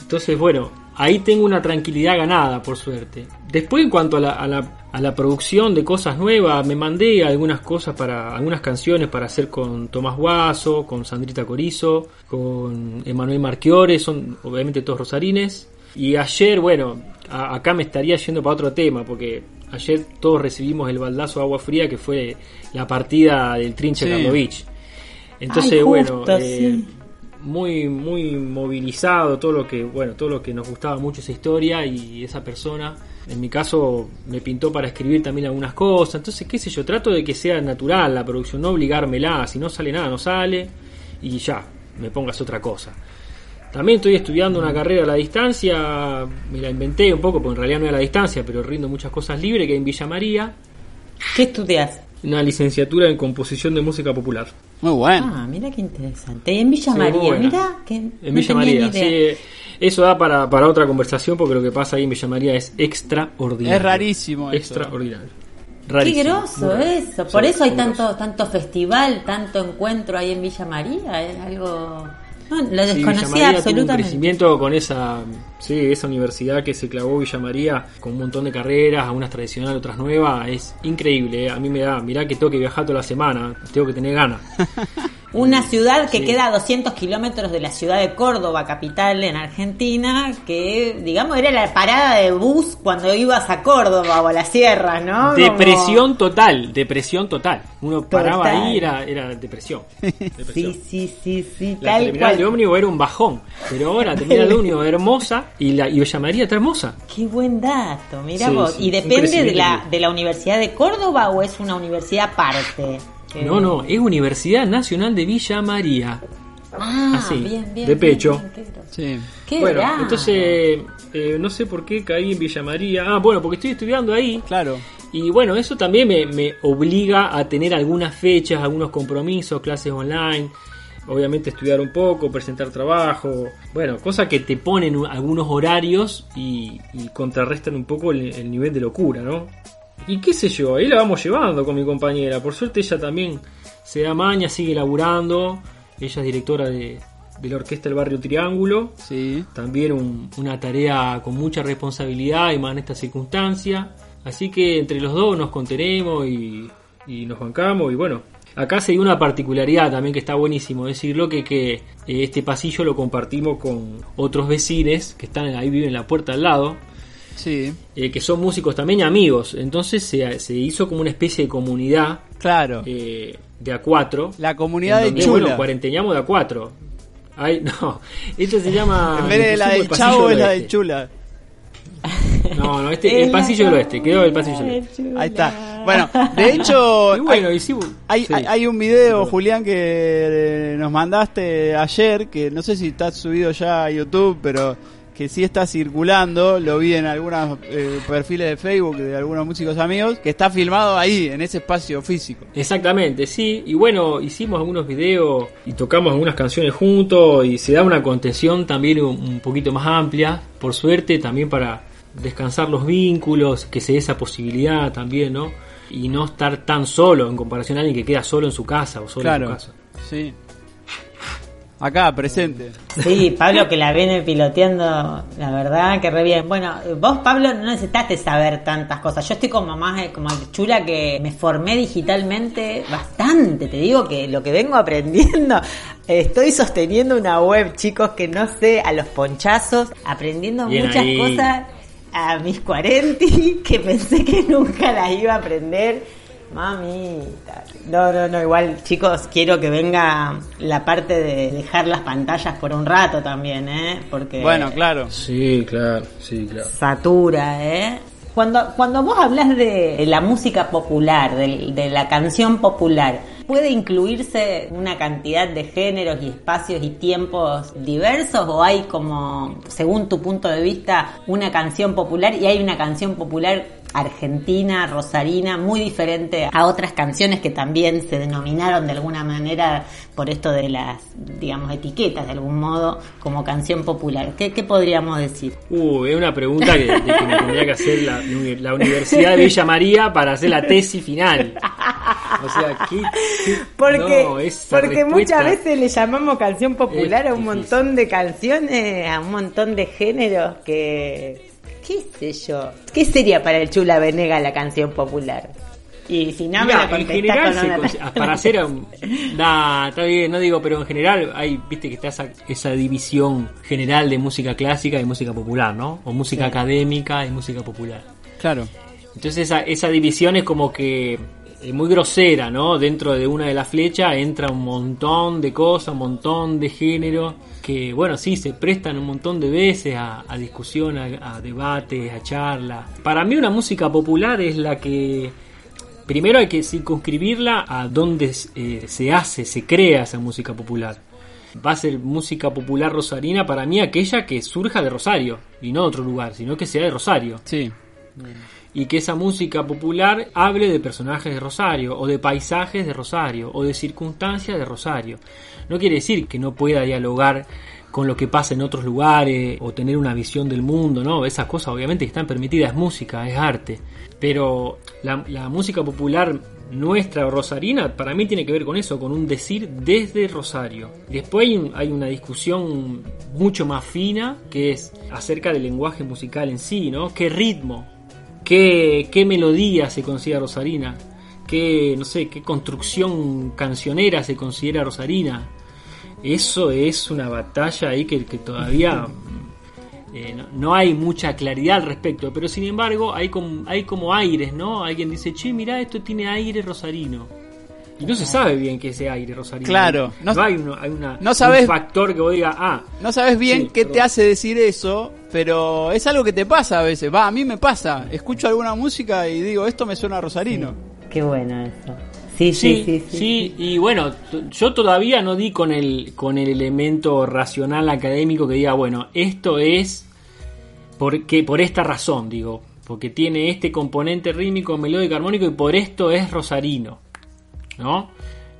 Entonces, bueno, ahí tengo una tranquilidad ganada, por suerte. Después, en cuanto a la, a la, a la producción de cosas nuevas, me mandé algunas cosas para, algunas canciones para hacer con Tomás Guaso, con Sandrita Corizo, con Emanuel Marchiore, son obviamente todos rosarines. Y ayer, bueno, a- acá me estaría yendo para otro tema, porque ayer todos recibimos el baldazo de agua fría que fue la partida del Trinche Sí. Entonces, Ay, bueno, eh, sí. Muy muy movilizado todo lo que bueno todo lo que nos gustaba mucho esa historia y esa persona en mi caso me pintó para escribir también algunas cosas. Entonces qué sé yo trato de que sea natural la producción no obligármela si no sale nada no sale y ya me pongas otra cosa. También estoy estudiando una carrera a la distancia me la inventé un poco porque en realidad no es a la distancia pero rindo muchas cosas libres que es en Villa María. ¿Qué estudias? una licenciatura en composición de música popular Muy bueno. Ah, mira qué interesante. Y en Villa Sí, María, mira que En no Villa María, sí. Eso da para, para otra conversación porque lo que pasa ahí en Villa María es extraordinario. Es rarísimo eso. Extraordinario. Qué Rarísimo, groso muy raro. eso. Por Sí, eso hay tanto groso. tanto festival, tanto encuentro ahí en Villa María. Es algo. No, lo Sí, desconocía María tuvo un absolutamente. crecimiento con esa, sí, esa universidad que se clavó Villa María con un montón de carreras, algunas tradicionales, otras nuevas, es increíble. eh. A mí me da, mirá que tengo que viajar toda la semana, tengo que tener ganas. Una ciudad que Sí. queda a 200 kilómetros de la ciudad de Córdoba, capital en Argentina, que digamos era la parada de bus cuando ibas a Córdoba o a la sierra, ¿no? Depresión total, depresión total. Uno paraba Total. ahí era, era depresión. Depresión. Sí, sí, sí, sí, La tal terminal de cual. ómnibus era un bajón, pero ahora terminal de ómnibus hermosa y la y Villa María está hermosa. Qué buen dato, mira Sí, vos. sí, ¿Y depende de la, de la Universidad de Córdoba o es una universidad aparte? Eh, No, no, es Universidad Nacional de Villa María. Ah, así, bien, bien. de pecho. bien, qué groso. Sí. Qué bueno, bravo. entonces eh, no sé por qué caí en Villa María. Ah, bueno, porque estoy estudiando ahí. Claro. Y bueno, eso también me, me obliga a tener algunas fechas, algunos compromisos, clases online. Obviamente estudiar un poco, presentar trabajo. Bueno, cosas que te ponen algunos horarios y, y contrarrestan un poco el, el nivel de locura, ¿no? Y qué sé yo, ahí la vamos llevando con mi compañera. Por suerte ella también se da maña, sigue laburando. Ella es directora de, de la orquesta del barrio Triángulo. Sí. También un- una tarea con mucha responsabilidad y más en esta circunstancia. Así que entre los dos nos contenemos y, y nos bancamos y bueno. Acá se dio una particularidad también que está buenísimo decirlo, que, que eh, este pasillo lo compartimos con otros vecinos que están ahí, viven en la puerta al lado, Sí, eh, que son músicos también y amigos. Entonces se, se hizo como una especie de comunidad claro. eh, de A4. La comunidad de Chula. Bueno, cuarenteñamos de A4. Ay, no, esto se llama... en vez de la del chavo es la del chula. No, no, este, el pasillo del oeste, quedó el pasillo del oeste. Ahí está. Bueno, de hecho, Y bueno, hay, hicimos... hay, sí. hay- hay un video, Julián, que eh, nos mandaste ayer, que no sé si está subido ya a YouTube, pero que sí está circulando, lo vi en algunos eh, perfiles de Facebook de algunos músicos amigos, que está filmado ahí, en ese espacio físico. Exactamente, sí. Y bueno, hicimos algunos videos y tocamos algunas canciones juntos y se da una contención también un, un poquito más amplia, por suerte, también para descansar los vínculos, que se dé esa posibilidad también, ¿no? Y no estar tan solo en comparación a alguien que queda solo en su casa o solo en su casa. sí. Acá, presente. Sí, Pablo que la viene piloteando, la verdad que re bien. Bueno, vos Pablo no necesitaste saber tantas cosas. Yo estoy como más eh, como chula que me formé digitalmente bastante. Te digo que lo que vengo aprendiendo, estoy sosteniendo una web, chicos, que no sé, a los ponchazos, aprendiendo Bien muchas ahí. cosas a mis 40 que pensé que nunca las iba a aprender. Mamita. No, no, no, igual chicos, quiero que venga la parte de dejar las pantallas por un rato también, ¿eh? Porque Bueno, claro. Sí, claro, sí, claro. satura, ¿eh? Cuando, cuando vos hablas de la música popular, de, de la canción popular, ¿puede incluirse una cantidad de géneros y espacios y tiempos diversos o hay como, según tu punto de vista, una canción popular y hay una canción popular argentina, rosarina, muy diferente a otras canciones que también se denominaron de alguna manera por esto de las, digamos, etiquetas de algún modo como canción popular? ¿Qué, qué podríamos decir? Uh, es una pregunta que, de que me tendría que hacer la, la Universidad de Villa María para hacer la tesis final. O sea, ¿qué, qué- Porque, no, muchas veces le llamamos canción popular a un difícil. montón de canciones, a un montón de géneros que... ¿Qué sé yo? ¿Qué sería para el Chula Venega la canción popular? Y si no me la en contestás general, con se una- consi- ah, para hacer un, nah, está bien, no digo, pero en general hay, viste que está esa, esa división general de música clásica y música popular, ¿no? O música académica y música popular. Claro. Entonces esa, esa división es como que eh, muy grosera, ¿no? Dentro de una de las flechas entra un montón de cosas, un montón de géneros que, bueno, sí, se prestan un montón de veces a, a discusión, a, a debates, a charlas. Para mí una música popular es la que primero hay que circunscribirla a donde eh, se hace, se crea esa música popular. Va a ser música popular rosarina para mí aquella que surja de Rosario y no de otro lugar, sino que sea de Rosario Sí. Y que esa música popular hable de personajes de Rosario, o de paisajes de Rosario, o de circunstancias de Rosario. No quiere decir que no pueda dialogar con lo que pasa en otros lugares, o tener una visión del mundo, ¿no? Esas cosas obviamente están permitidas, es música, es arte. Pero la, la música popular nuestra rosarina para mí tiene que ver con eso, con un decir desde Rosario. Después hay una discusión mucho más fina que es acerca del lenguaje musical en sí, ¿no? ¿Qué ritmo? ¿Qué, qué melodía se considera rosarina? ¿Qué, no sé, qué construcción cancionera se considera rosarina? Eso es una batalla ahí que, todavía eh, no, no hay mucha claridad al respecto, pero sin embargo hay como, hay como aires, ¿no? Alguien dice, che, mirá, esto tiene aire rosarino. Y no se sabe bien qué es ese aire rosarino. Claro, no, no- hay, uno- hay una, no sabes- un factor que vos digas, ah, No sabes bien Sí, qué perdón. te hace decir eso, pero es algo que te pasa a veces. Va, a mí me pasa. Escucho alguna música y digo, esto me suena a rosarino. Qué bueno eso. Sí, sí, Sí, sí. sí, y bueno, yo todavía no di con el, con el elemento racional académico que diga, bueno, esto es porque, por esta razón, digo, porque tiene este componente rítmico, melódico, armónico y por esto es rosarino, ¿no?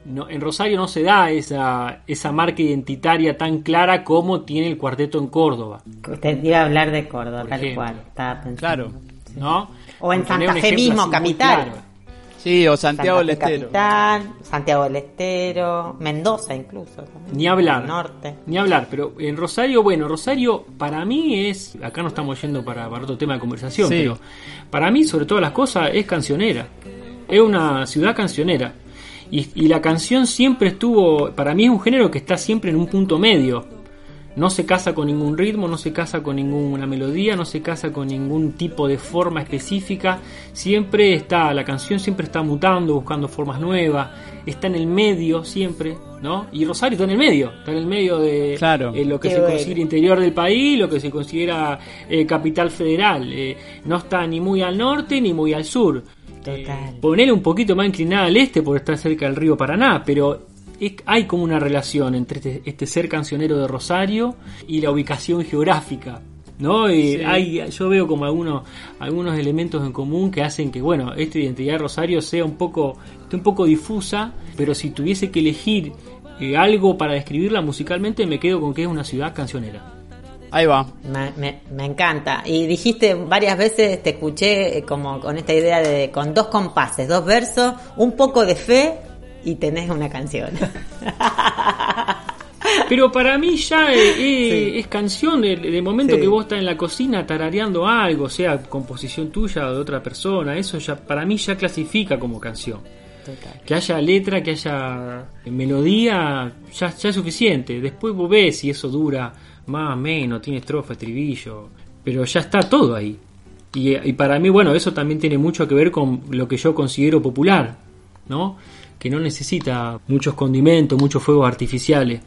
No, en Rosario no se da esa, esa marca identitaria tan clara como tiene el cuarteto en Córdoba, Usted iba a hablar de Córdoba, Por tal ejemplo. cual. Estaba pensando. Claro. ¿no? O en Santa Fe mismo, capital. claro. Sí, o Santiago del Santa Fe Estero. Capital, Santiago del Estero, Mendoza incluso. también. Ni hablar. Norte. Ni hablar, pero en Rosario, bueno, Rosario para mí es, acá no estamos yendo para, para otro tema de conversación, Sí. pero para mí sobre todas las cosas es cancionera, es una ciudad cancionera. Y, y la canción siempre estuvo, para mí es un género que está siempre en un punto medio. No se casa con ningún ritmo, no se casa con ninguna melodía, no se casa con ningún tipo de forma específica. Siempre está, la canción siempre está mutando, buscando formas nuevas. Está en el medio siempre, ¿no? Y Rosario está en el medio, está en el medio de Claro. eh, lo que Qué se bueno. considera interior del país, lo que se considera eh, capital federal. Eh, no está ni muy al norte ni muy al sur. Total. Eh, ponerle un poquito más inclinada al este por estar cerca del río Paraná, pero es- hay como una relación entre este, este ser cancionero de Rosario y la ubicación geográfica. ¿No? Y Sí. hay, yo veo como algunos, algunos elementos en común que hacen que, bueno, esta identidad de Rosario sea un poco, esté un poco difusa, pero si tuviese que elegir eh, algo para describirla musicalmente, me quedo con que es una ciudad cancionera. Ahí va. Me, me- me encanta. Y dijiste varias veces, te escuché eh, como con esta idea de con dos compases, dos versos, un poco de fe y tenés una canción. Pero para mí ya eh, eh, Sí. es canción de, de momento Sí. que vos estás en la cocina tarareando algo, sea composición tuya o de otra persona, eso ya para mí ya clasifica como canción. Total. Que haya letra, que haya melodía, ya, ya es suficiente. Después vos ves si eso dura más, menos, tiene estrofa, estribillo, pero ya está todo ahí. Y, y para mí, bueno, eso también tiene mucho que ver con lo que yo considero popular, ¿no? Que no necesita muchos condimentos, muchos fuegos artificiales.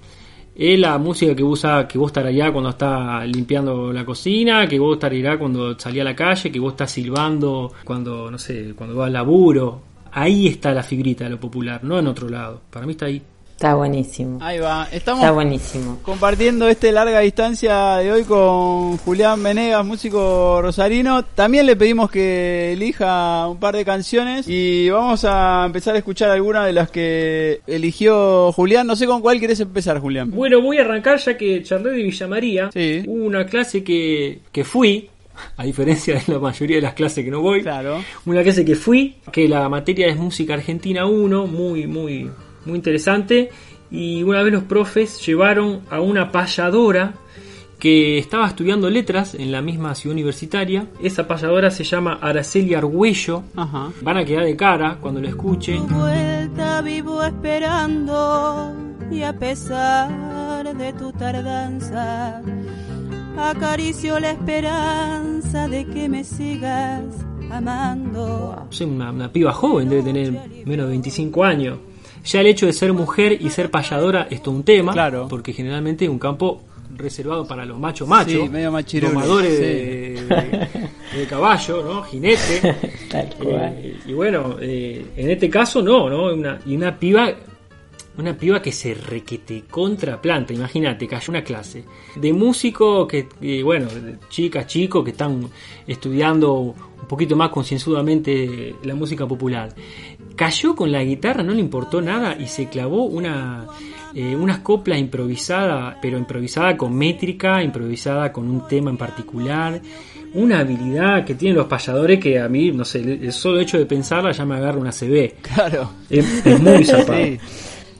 Es la música que usa, que vos allá cuando estás limpiando la cocina, que vos allá cuando salís a la calle, que vos estás silbando cuando, no sé, cuando vas al laburo. Ahí está la fibrita de lo popular, no en otro lado. Para mí está ahí. Está buenísimo. Ahí va. Estamos Está buenísimo. compartiendo este larga distancia de hoy con Julián Venegas, músico rosarino. También le pedimos que elija un par de canciones y vamos a empezar a escuchar algunas de las que eligió Julián. No sé con cuál querés empezar, Julián. Bueno, voy a arrancar ya que charlé de Villa María. Sí. Hubo una clase que, que fui, a diferencia de la mayoría de las clases que no voy. Claro. Una clase que fui, que la materia es música argentina 1, muy, muy, muy interesante. Y una vez los profes llevaron a una payadora que estaba estudiando letras en la misma ciudad universitaria. Esa payadora se llama Araceli Argüello. Ajá. Van a quedar de cara cuando lo escuchen. vuelta vivo esperando y a pesar de tu tardanza acaricio la esperanza de que me sigas amando. no sé, una, una piba joven, debe tener menos de 25 años. Ya el hecho de ser mujer y ser payadora es todo un tema, Claro. porque generalmente es un campo reservado para los machos machos, Sí, medio sí. de, de- de caballo, ¿no? Jinete. Tal cual. Eh, y bueno, eh, en este caso no, ¿no? Una, y una piba una piba que se requete contraplanta, imagínate, cayó una clase de músicos que, que, bueno, chicas, chicos que están estudiando un poquito más concienzudamente la música popular. Cayó con la guitarra, no le importó nada y se clavó una, eh, unas coplas improvisadas, pero improvisada con métrica, improvisada con un tema en particular. Una habilidad que tienen los payadores que a mí, no sé, el solo hecho de pensarla ya me agarra una CB. Claro. Es, es muy zarpado. Sí.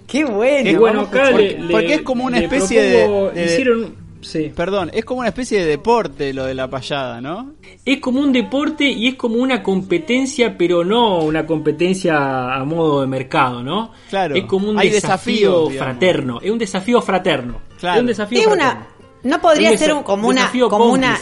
Qué bueno. Y bueno, acá le- Porque- le- es como una especie de- propongo- de- hicieron, sí. Perdón, es como una especie de deporte lo de la payada, ¿no? Es como un deporte y es como una competencia, pero no una competencia a modo de mercado, ¿no? Claro. Es como un Hay desafío fraterno. Es un desafío fraterno. Claro. Es un desafío Es fraterno. una, no podría Un ser un- como una, desafío como una.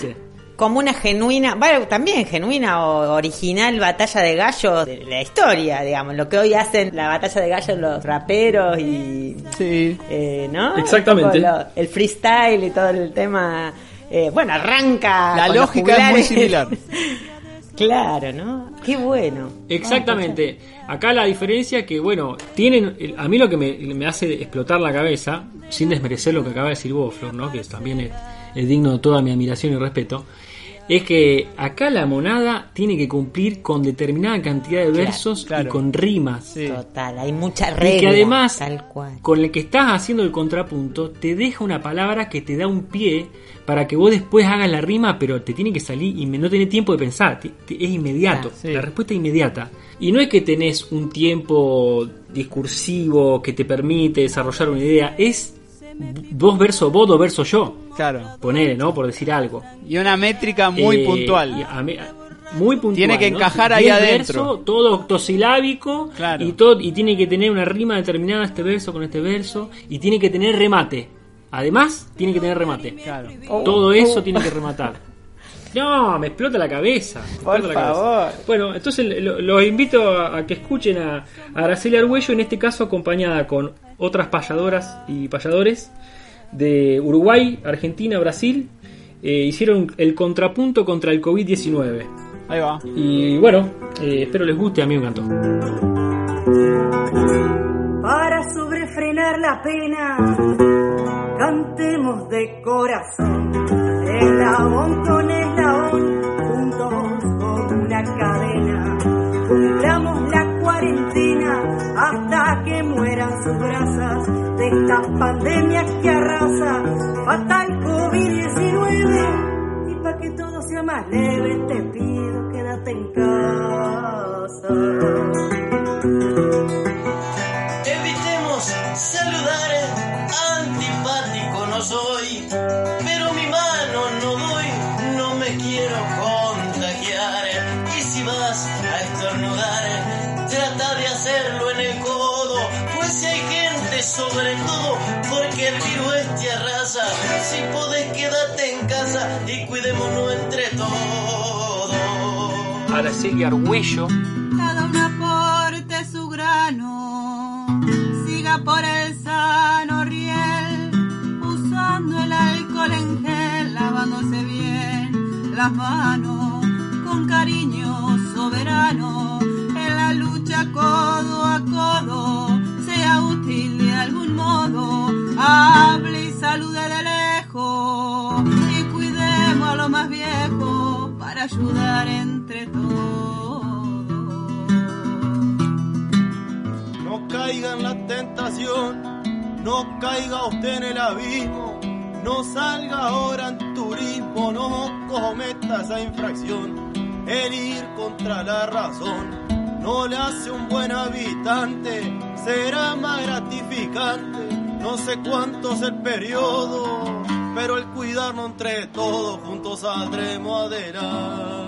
Como una genuina, bueno, también genuina o original batalla de gallos de la historia, digamos, lo que hoy hacen la batalla de gallos los raperos y, Sí. eh, ¿no? Exactamente. Lo- el freestyle y todo el tema, eh, bueno, arranca. La lógica es muy similar. claro, ¿no? Qué bueno. Exactamente. Acá la diferencia es que, bueno, tienen. A mí lo que me, me hace explotar la cabeza, sin desmerecer lo que acaba de decir vos, Flor, ¿no? Que también es, es digno de toda mi admiración y respeto. Es que acá la monada tiene que cumplir con determinada cantidad de versos claro. y con rimas. Sí. Total, hay mucha Y regla. que además, tal cual. con el que estás haciendo el contrapunto, te deja una palabra que te da un pie para que vos después hagas la rima, pero te tiene que salir y me- no tenés tiempo de pensar, te- te- es inmediato, Claro, sí. la respuesta es inmediata. Y no es que tenés un tiempo discursivo que te permite desarrollar una idea, es dos versos vos, dos versos yo. Claro. Ponele, ¿no? Por decir algo. Y una métrica muy Eh, puntual. y a mí- muy puntual. Tiene que ¿no? encajar ahí adentro. versos, todo octosilábico Claro. y todo y tiene que tener una rima determinada este verso con este verso y tiene que tener remate. Además, tiene que tener remate. Claro. Todo eso tiene que rematar. No, me explota la cabeza. me Por explota la cabeza. favor. Bueno, entonces lo- los invito a, a que escuchen a, a Araceli Argüello, en este caso acompañada con otras payadoras y payadores de Uruguay, Argentina, Brasil. Eh, hicieron el contrapunto contra el COVID-19. Ahí va. Y bueno, eh, espero les guste, a mí me encantó. Para sobrefrenar la pena, cantemos de corazón, eslabón con eslabón, juntos con una cadena. Cumplamos la cuarentena hasta que mueran sus brasas de esta pandemia que arrasa, fatal COVID-19. Y para que todo sea más leve, te pido quédate en casa. Evitemos saludar, antipático no soy, sobre todo, porque el virus es te arrasa. Si podés quédate en casa y cuidémonos entre todos. Araceli Argüello. Cada uno aporte su grano, siga por el sano riel, usando el alcohol en gel, lavándose bien las manos, con cariño soberano, en la lucha codo a codo, útil de algún modo, hable y salude de lejos, y cuidemos a lo más viejo para ayudar entre todos. No caiga en la tentación, no caiga usted en el abismo, no salga ahora en turismo, no cometa esa infracción. El ir contra la razón no le hace un buen habitante, será más gratificante. No sé cuánto es el periodo, pero el cuidarnos entre todos juntos saldremos adelante.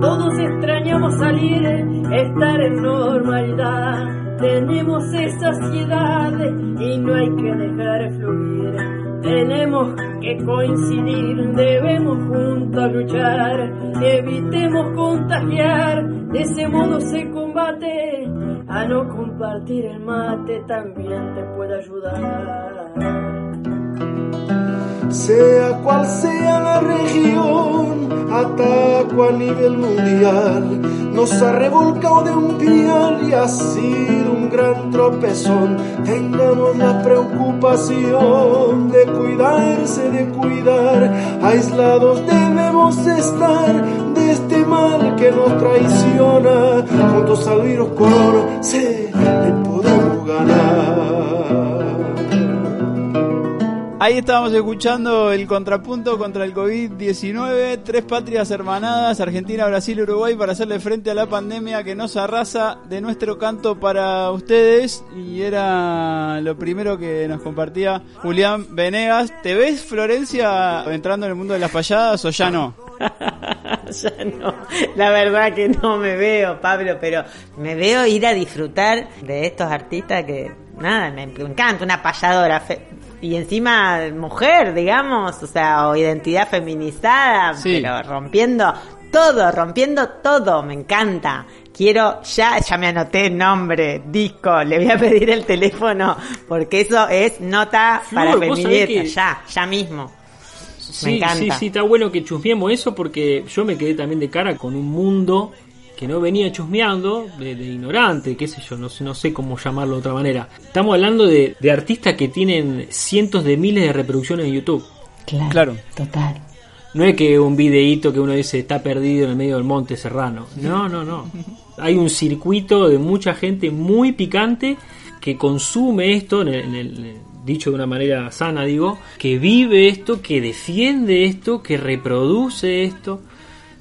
Todos extrañamos salir, estar en normalidad. Tenemos esa ansiedad y no hay que dejar fluir. Tenemos que coincidir, debemos juntos luchar. Evitemos contagiar, de ese modo se combate. A no compartir el mate también te puede ayudar. Sea cual sea la región, ataco a nivel mundial. Nos ha revolcado de un pial y ha sido un gran tropezón. Tengamos la preocupación de cuidarse, de cuidar. Aislados debemos estar de este mal que nos traiciona. Juntos al virus corona, se le podemos ganar. Ahí estábamos escuchando el contrapunto contra el COVID-19, tres patrias hermanadas, Argentina, Brasil Uruguay, para hacerle frente a la pandemia que nos arrasa de nuestro canto para ustedes. Y era lo primero que nos compartía Julián Venegas. ¿Te ves, Florencia, entrando en el mundo de las payadas o ya no? ya no, la verdad que no me veo, Pablo, pero me veo ir a disfrutar de estos artistas que, nada, me encanta, una payadora. Y encima mujer, digamos, o sea, o identidad feminizada, Sí. pero rompiendo todo, rompiendo todo, me encanta. Quiero, ya, ya me anoté nombre, disco, le voy a pedir el teléfono, porque eso es nota Flor, para feminista, que- ya, ya mismo. Sí, encanta. sí, sí, está bueno que chusmeemos eso porque yo me quedé también de cara con un mundo que no venía chusmeando, de, de ignorante, qué sé yo, no, sé- no sé cómo llamarlo de otra manera. Estamos hablando de, de artistas que tienen cientos de miles de reproducciones en YouTube. Claro, Claro. total. No es que un videíto que uno dice está perdido en el medio del monte serrano. No, no, no. Hay un circuito de mucha gente muy picante que consume esto, en el- en el- dicho de una manera sana, digo, que vive esto, que defiende esto, que reproduce esto.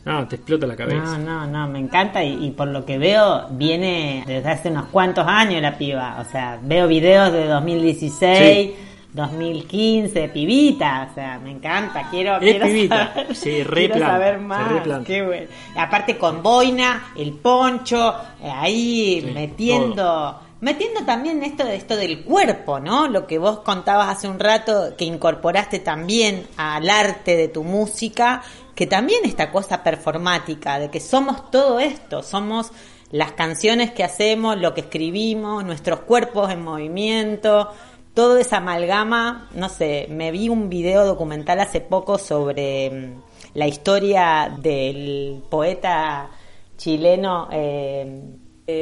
No, te explota la No, cabeza. no, no, me encanta y, y por lo que veo viene desde hace unos cuantos años la piba. O sea, veo videos de 2016, 2015, pibita, o sea, me encanta, quiero, Es quiero pibita, saber, quiero saber más, qué bueno. Aparte con boina, el poncho, eh, ahí Sí, metiendo, metiendo también esto de esto del cuerpo, ¿no? Lo que vos contabas hace un rato, que incorporaste también al arte de tu música, que también esta cosa performática, de que somos todo esto, somos las canciones que hacemos, lo que escribimos, nuestros cuerpos en movimiento, toda esa amalgama, no sé, me vi un video documental hace poco sobre mm, la historia del poeta chileno. eh,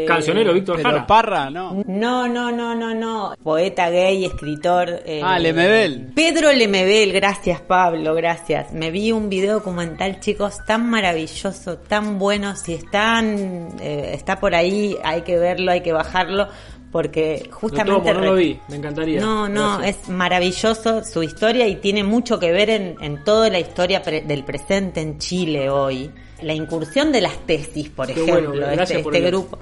Cancionero Víctor Pero Jara. Parra, no. no, no, no, no, no. Poeta gay, escritor. eh, Ah, Lemebel. Pedro Lemebel, gracias Pablo, gracias. Me vi un video documental, chicos, tan maravilloso, tan bueno. Si están, eh, está por ahí, hay que verlo, hay que bajarlo, porque Lo justamente... tomo, no lo vi, me encantaría. no, no, Gracias. es maravilloso su historia y tiene mucho que ver en, en toda la historia pre- del presente en Chile hoy. La incursión de las tesis, por Qué ejemplo, bueno, este, por este grupo.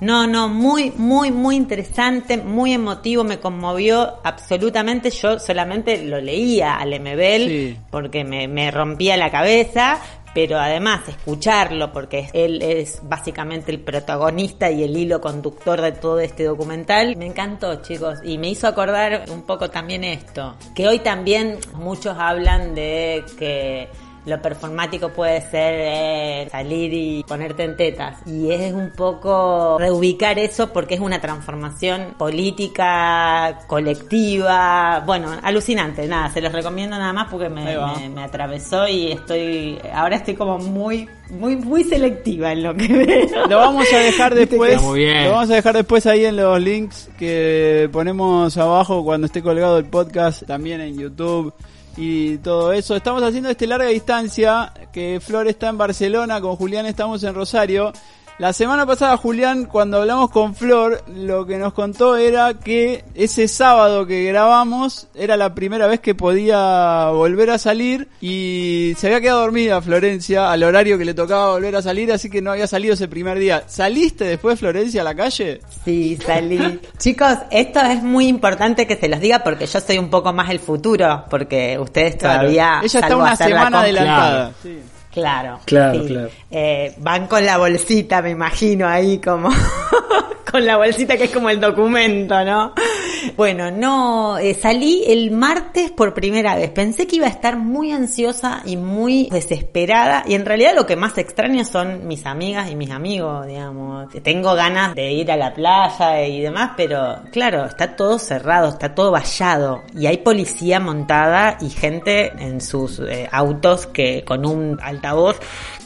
No, no, muy, muy, muy interesante, muy emotivo, me conmovió absolutamente. Yo solamente lo leía al MBL Sí. porque me, me rompía la cabeza, pero además escucharlo, porque él es básicamente el protagonista y el hilo conductor de todo este documental, me encantó, chicos, y me hizo acordar un poco también esto, que hoy también muchos hablan de que lo performático puede ser eh, salir y ponerte en tetas. Y es un poco reubicar eso porque es una transformación política, colectiva. Bueno, alucinante. Nada, se los recomiendo nada más porque me, atravesó y estoy. Ahora estoy como muy, muy, muy selectiva en lo que veo. Lo vamos a dejar después. Está muy bien. Lo vamos a dejar después ahí en los links que ponemos abajo cuando esté colgado el podcast, también en YouTube y todo eso. Estamos haciendo este larga distancia, que Flor está en Barcelona, con Julián estamos en Rosario. La semana pasada, Julián, cuando hablamos con Flor, lo que nos contó era que ese sábado que grabamos era la primera vez que podía volver a salir y se había quedado dormida Florencia al horario que le tocaba volver a salir, así que no había salido ese primer día. ¿Saliste después, Florencia, a la calle? Sí, salí. Chicos, esto es muy importante que se los diga porque yo soy un poco más el futuro, porque ustedes todavía... Ella está una semana adelantada. Sí. Claro. Claro, sí. claro. Eh, van con la bolsita, me imagino, ahí como... con la bolsita que es como el documento, ¿no? Bueno, no, eh, salí el martes por primera vez. Pensé que iba a estar muy ansiosa y muy desesperada y en realidad lo que más extraño son mis amigas y mis amigos, digamos. Tengo ganas de ir a la playa y demás, pero claro, está todo cerrado, está todo vallado y hay policía montada y gente en sus eh, autos que con un altavoz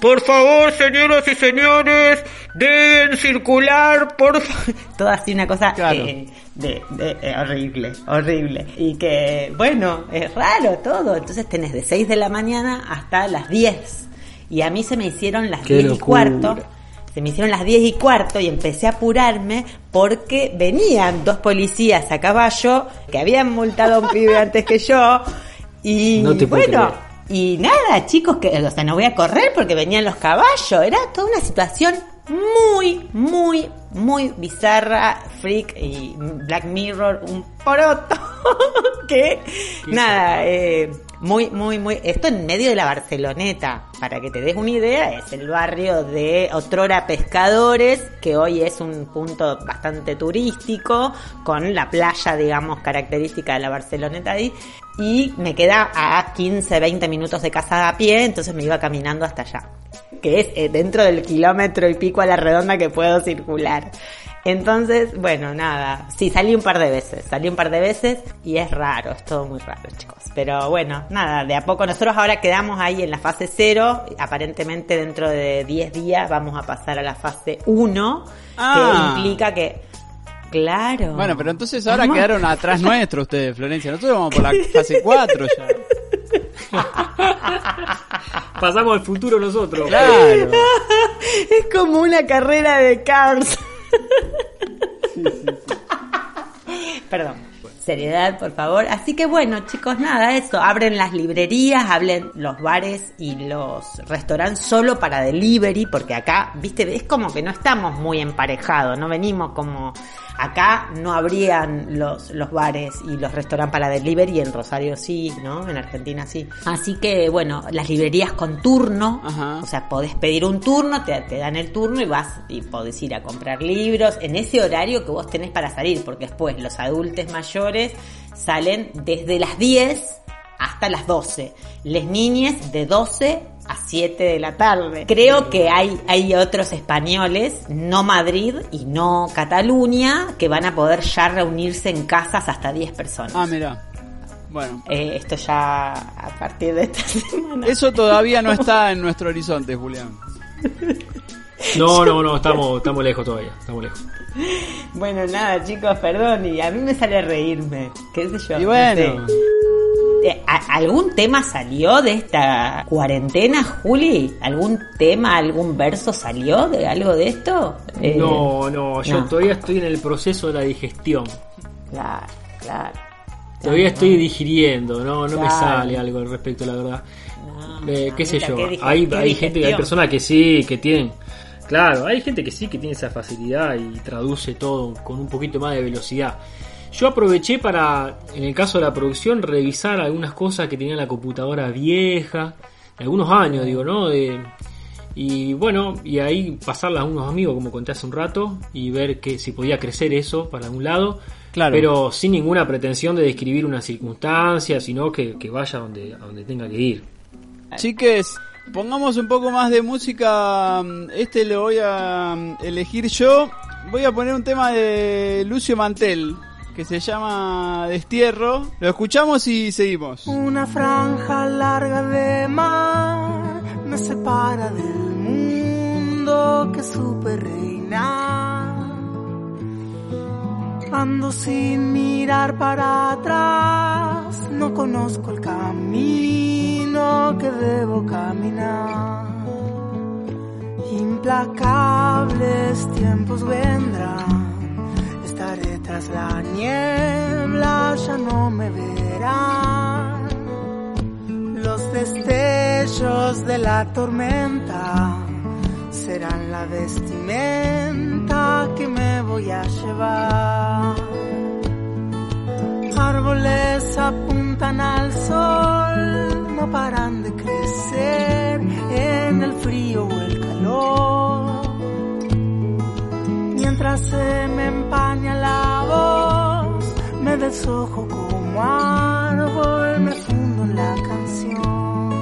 por favor, señoras y señores, deben circular, por. Todo así una cosa Claro. eh, de, de- eh, horrible, horrible. Y que, bueno, es raro todo. Entonces tenés de 6 de la mañana hasta las 10. Y a mí se me hicieron las Qué 10 y cuarto. Se me hicieron las 10 y cuarto y empecé a apurarme porque venían dos policías a caballo que habían multado a un pibe antes que yo. Y No te bueno. Y nada, chicos, que, o sea, no voy a correr porque venían los caballos. Era toda una situación muy, muy, muy bizarra, freak y Black Mirror, un poroto. que, nada, eh, muy, muy, muy. Esto en medio de la Barceloneta. Para que te des una idea, es el barrio de Otrora Pescadores, que hoy es un punto bastante turístico, con la playa, digamos, característica de la Barceloneta ahí. Y me queda a 15, 20 minutos de casa a pie, entonces me iba caminando hasta allá. Que es eh, dentro del kilómetro y pico a la redonda que puedo circular. Entonces, bueno, nada. Sí, salí un par de veces. Salí un par de veces y es raro, es todo muy raro, chicos. Pero bueno, nada, de a poco. Nosotros ahora quedamos ahí en la fase 0. Aparentemente dentro de 10 días vamos a pasar a la fase 1. Ah. Que implica que... Claro. Bueno, pero entonces ahora quedaron atrás nuestro ustedes, Florencia. Nosotros vamos por la fase 4 ya. Pasamos al futuro nosotros. Claro. Es como una carrera de cars. Perdón. seriedad, por favor. Así que bueno, chicos, nada, eso. Abren las librerías, hablen los bares y los restaurantes solo para delivery, porque acá, viste, es como que no estamos muy emparejados, no venimos como acá no habrían los, los bares y los restaurantes para delivery, en Rosario sí, ¿no? En Argentina sí. Así que bueno, las librerías con turno, Ajá. o sea, podés pedir un turno, te, te dan el turno y vas y podés ir a comprar libros en ese horario que vos tenés para salir, porque después los adultos mayores salen desde las 10 hasta las 12. Les niñes de 12 a 7 de la tarde. Creo que hay, hay otros españoles, no Madrid y no Cataluña, que van a poder ya reunirse en casas hasta 10 personas. Ah, mira. Bueno, Eh, esto ya a partir de esta semana. eso todavía no está en nuestro horizonte, Julián. No, no, no, estamos, estamos lejos todavía, estamos lejos. Bueno, nada, chicos, perdón, y a mí me sale reírme. ¿Qué sé yo? Y no bueno. sé. ¿A- ¿Algún tema salió de esta cuarentena, Juli? ¿Algún tema, algún verso salió de algo de esto? Eh, No, no, yo no. todavía estoy en el proceso de la digestión. Claro, claro. Todavía estoy digiriendo, no, no me sale algo al respecto, la verdad. No, Eh, qué sé yo, qué hay, hay gente, hay personas que sí, que tienen, claro, hay gente que sí que tiene esa facilidad y traduce todo con un poquito más de velocidad. Yo aproveché para, en el caso de la producción, revisar algunas cosas que tenía la computadora vieja, de algunos años, digo, ¿no? De, y bueno, y ahí pasarla a unos amigos, como conté hace un rato, y ver que si podía crecer eso para algún lado. Claro. Pero sin ninguna pretensión de describir una circunstancia, sino que, que vaya donde, a donde tenga que ir. Chiques, pongamos un poco más de música. Este lo voy a elegir yo. Voy a poner un tema de Lucio Mantel que se llama Destierro. Lo escuchamos y seguimos. Una franja larga de mar me separa del mundo que supe reinar. Ando sin mirar para atrás, no conozco el camino que debo caminar. Implacables tiempos vendrán, tras la niebla, ya no me verán. Los destellos de la tormenta serán la vestimenta que me voy a llevar. Árboles apuntan al sol, no paran de crecer en el frío o el calor. Mientras se me empaña la voz, me desojo como árbol, me fundo en la canción.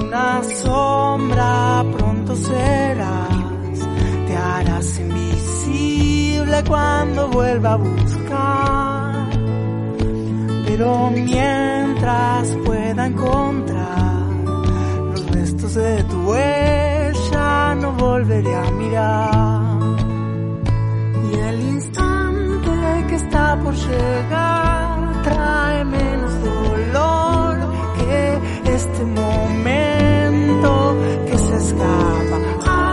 Una sombra pronto serás, te harás invisible cuando vuelva a buscar. Pero mientras pueda encontrar los restos de tu huella, no volveré a mirar. Que está por llegar. Trae menos dolor que este momento que se escapa.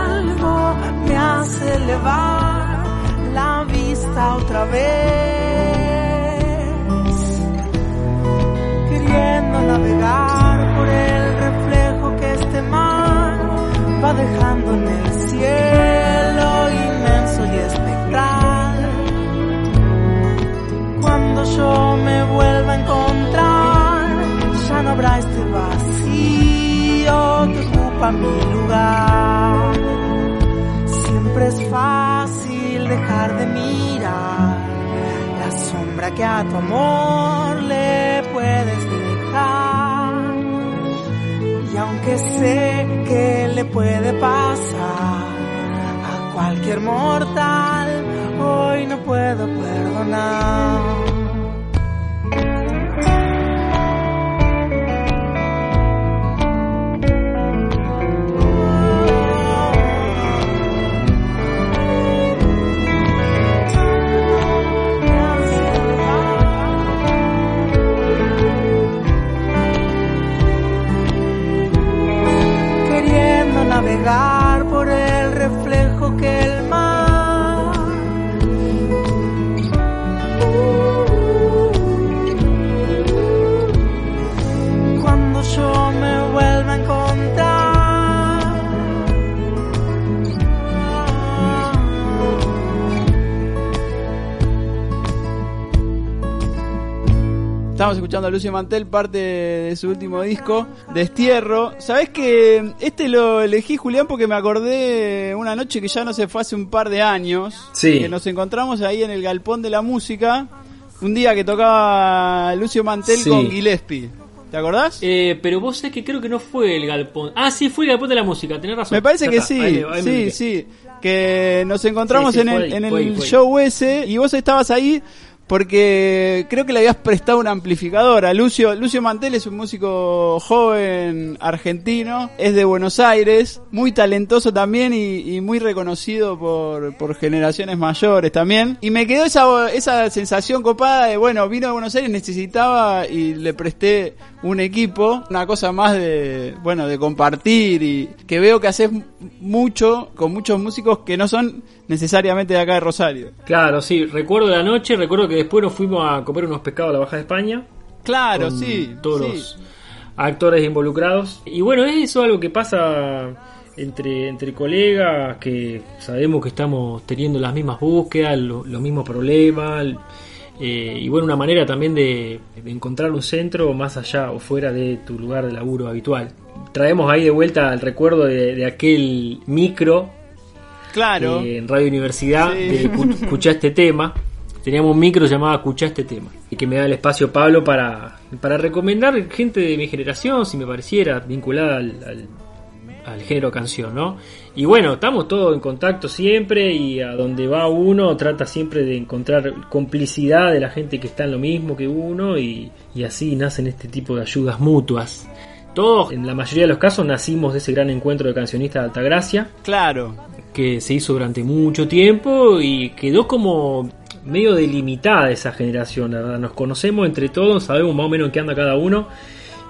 Algo me hace elevar la vista otra vez, queriendo navegar por el reflejo que este mar va dejando en el cielo Cuando yo me vuelva a encontrar, ya no habrá este vacío que ocupa mi lugar. Siempre es fácil dejar de mirar la sombra que a tu amor le puedes dejar. Y aunque sé que le puede pasar a cualquier mortal, hoy no puedo perdonar. Reflejo Estamos escuchando a Lucio Mantel, parte de su último disco, Destierro. ¿Sabés que este lo elegí, Julián, porque me acordé una noche que ya no se fue hace un par de años? Sí. Que nos encontramos ahí en el Galpón de la Música, un día que tocaba Lucio Mantel Sí. con Gillespie. ¿Te acordás? Eh, pero vos sabés que creo que no fue el galpón. Ah, sí, fue el galpón de la música, tenés razón. Me parece Ya que está, sí, ahí ahí sí, sí. Que nos encontramos Sí, sí, en fue el, ahí, en fue el show ese y vos estabas ahí porque creo que le habías prestado un amplificador a Lucio. Lucio Mantel es un músico joven argentino, es de Buenos Aires, muy talentoso también y, muy reconocido por, por generaciones mayores también. Y me quedó esa, esa sensación copada de, bueno, vino de Buenos Aires, necesitaba y le presté un equipo, una cosa más de, bueno, de compartir y que veo que haces mucho con muchos músicos que no son necesariamente de acá de Rosario. Claro, sí, recuerdo la noche, recuerdo que después nos fuimos a comer unos pescados a la Baja de España. Claro, sí. Todos sí. los actores involucrados. Y bueno, es eso algo que pasa entre, entre colegas, que sabemos que estamos teniendo las mismas búsquedas, lo- los mismos problemas. Eh, y bueno, una manera también de, de encontrar un centro más allá o fuera de tu lugar de laburo habitual. Traemos ahí de vuelta el recuerdo de, de aquel micro Claro. eh, en Radio Universidad Sí. de Cu- Escuchá este tema. Teníamos un micro llamado Escuchá este tema. Y que me da el espacio Pablo para, para recomendar gente de mi generación, si me pareciera, vinculada al, al, al género canción, ¿no? Y bueno, estamos todos en contacto siempre y a donde va uno trata siempre de encontrar complicidad de la gente que está en lo mismo que uno y, y así nacen este tipo de ayudas mutuas. Todos, en la mayoría de los casos, nacimos de ese gran encuentro de cancionistas de Altagracia Claro. que se hizo durante mucho tiempo y quedó como medio delimitada esa generación, la verdad. Nos conocemos entre todos, sabemos más o menos en qué anda cada uno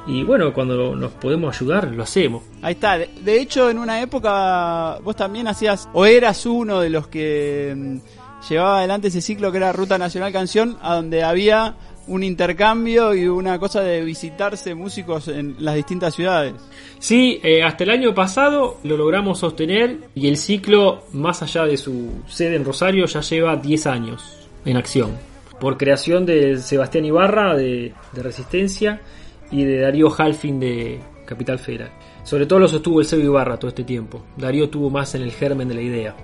y bueno, cuando nos podemos ayudar, lo hacemos. Ahí está. De, de hecho, en una época vos también hacías, o eras uno de los que mm, llevaba adelante ese ciclo que era Ruta Nacional Canción, a donde había un intercambio y una cosa de visitarse músicos en las distintas ciudades. Sí, eh, hasta el año pasado lo logramos sostener y el ciclo, más allá de su sede en Rosario, ya lleva 10 años en acción. Por creación de Sebastián Ibarra de, de Resistencia y de Darío Halfin de Capital Federal. Sobre todo lo sostuvo el Sebo Ibarra todo este tiempo. Darío tuvo más en el germen de la idea.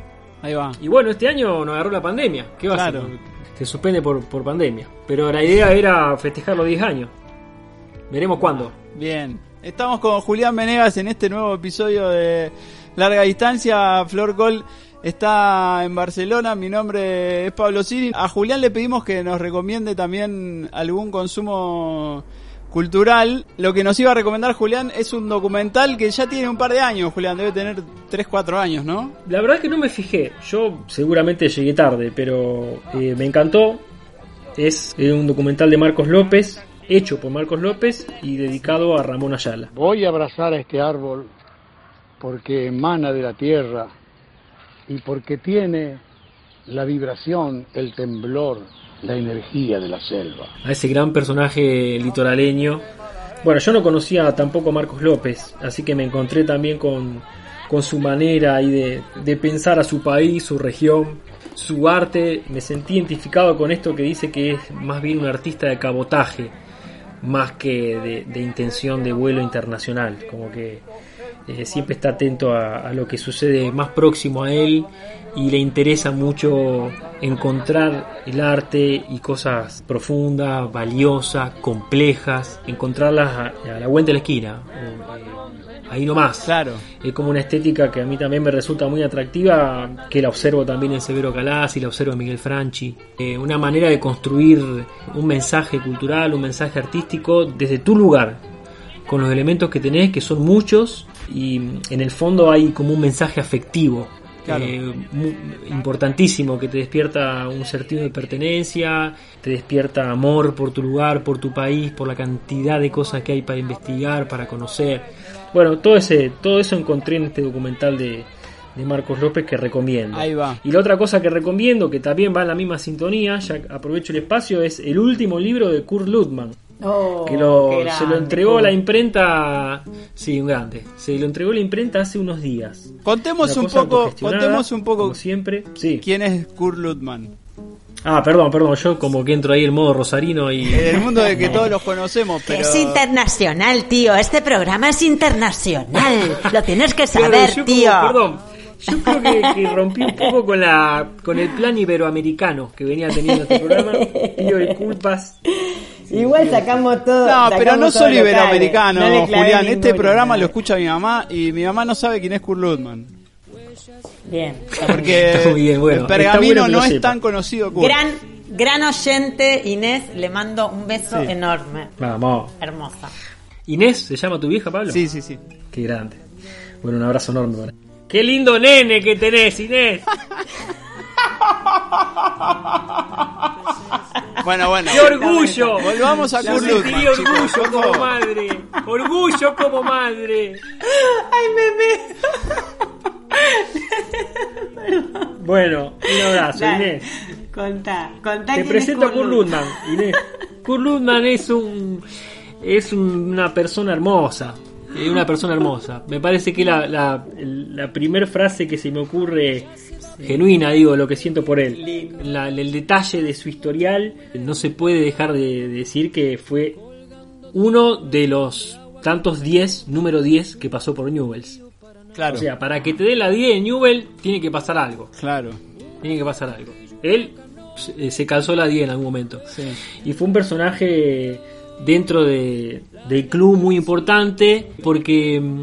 Ahí va. Y bueno, este año nos agarró la pandemia. ¿Qué va Claro. a hacer? Se suspende por, por pandemia. Pero la idea era festejar los 10 años. Veremos cuándo. Bien. Estamos con Julián Venegas en este nuevo episodio de Larga Distancia. Flor Col está en Barcelona. Mi nombre es Pablo Siri. A Julián le pedimos que nos recomiende también algún consumo cultural. Lo que nos iba a recomendar Julián es un documental que ya tiene un par de años. Julián debe tener 3, 4 años, ¿no? La verdad que no me fijé. Yo seguramente llegué tarde, pero eh, me encantó. Es eh, un documental de Marcos López, hecho por Marcos López y dedicado a Ramón Ayala. Voy a abrazar a este árbol porque emana de la tierra y porque tiene la vibración, el temblor, la energía de la selva. A ese gran personaje litoraleño. Bueno, yo no conocía tampoco a Marcos López, así que me encontré también con, con su manera ahí de, de pensar a su país, su región, su arte. Me sentí identificado con esto que dice que es más bien un artista de cabotaje, más que de, de intención de vuelo internacional. Como que eh, siempre está atento a lo que sucede más próximo a él y le interesa mucho encontrar el arte y cosas profundas, valiosas, complejas, encontrarlas a, la vuelta de la esquina, eh, ahí nomás. Claro. Es como una estética que a mí también me resulta muy atractiva, que la observo también en Severo Calás y la observo en Miguel Franchi. Eh, una manera de construir un mensaje cultural, un mensaje artístico desde tu lugar, con los elementos que tenés, que son muchos, y en el fondo hay como un mensaje afectivo. Claro. eh, importantísimo que te despierta un sentido de pertenencia, te despierta amor por tu lugar, por tu país, por la cantidad de cosas que hay para investigar, para conocer. Bueno, todo ese, todo eso encontré en este documental de, de Marcos López que recomiendo. Ahí va. Y la otra cosa que recomiendo, que también va en la misma sintonía, ya aprovecho el espacio, es el último libro de Kurt Ludman. Oh, que lo, se lo entregó la imprenta, sí, un grande. Se lo entregó la imprenta hace unos días. Contemos Una un poco, contemos un poco como siempre. Sí. quién es Kurt Ludman. Ah, perdón, perdón, yo como que entro ahí en modo rosarino y... En el mundo de que todos los conocemos, pero... es internacional, tío. Este programa es internacional. Lo tienes que Claro, saber, como- tío. perdón, yo creo que, que rompí un poco con la con el plan iberoamericano que venía teniendo este programa. Pido disculpas. Igual sacamos todo. No, pero no solo iberoamericano, No Julián. Este programa lo escucha mi mamá y mi mamá no sabe quién es Kurt Ludman. Bien. Porque bien, bueno, el pergamino bueno no es tan conocido Kurt. Gran, gran oyente, Inés. Le mando un beso Sí. enorme. Vamos. Hermosa. Inés, ¿se llama tu vieja, Pablo? Sí, sí, sí. Qué grande. Bueno, un abrazo enorme. para- Qué lindo nene que tenés, Inés. Bueno, bueno. ¡Qué orgullo! Volvamos a Kurt sentiría chicos, orgullo por como favor. madre. Orgullo como madre. Ay, meme. Bueno, un abrazo, Dale. Inés. Contá, contá Te quién presento es a Kurt Ludman, Inés. Kurt Ludman es un es un- una persona hermosa. Es una persona hermosa. Me parece que la, la, la primera frase que se me ocurre genuina, digo, lo que siento por él. La- el detalle de su historial, no se puede dejar de decir que fue uno de los tantos 10, número 10 que pasó por Newells. Claro. O sea, para que te dé la 10 en Newell, tiene que pasar algo. Claro. Tiene que pasar algo. Él eh, se calzó la 10 en algún momento. Sí. Y fue un personaje dentro de, del club muy importante porque mm,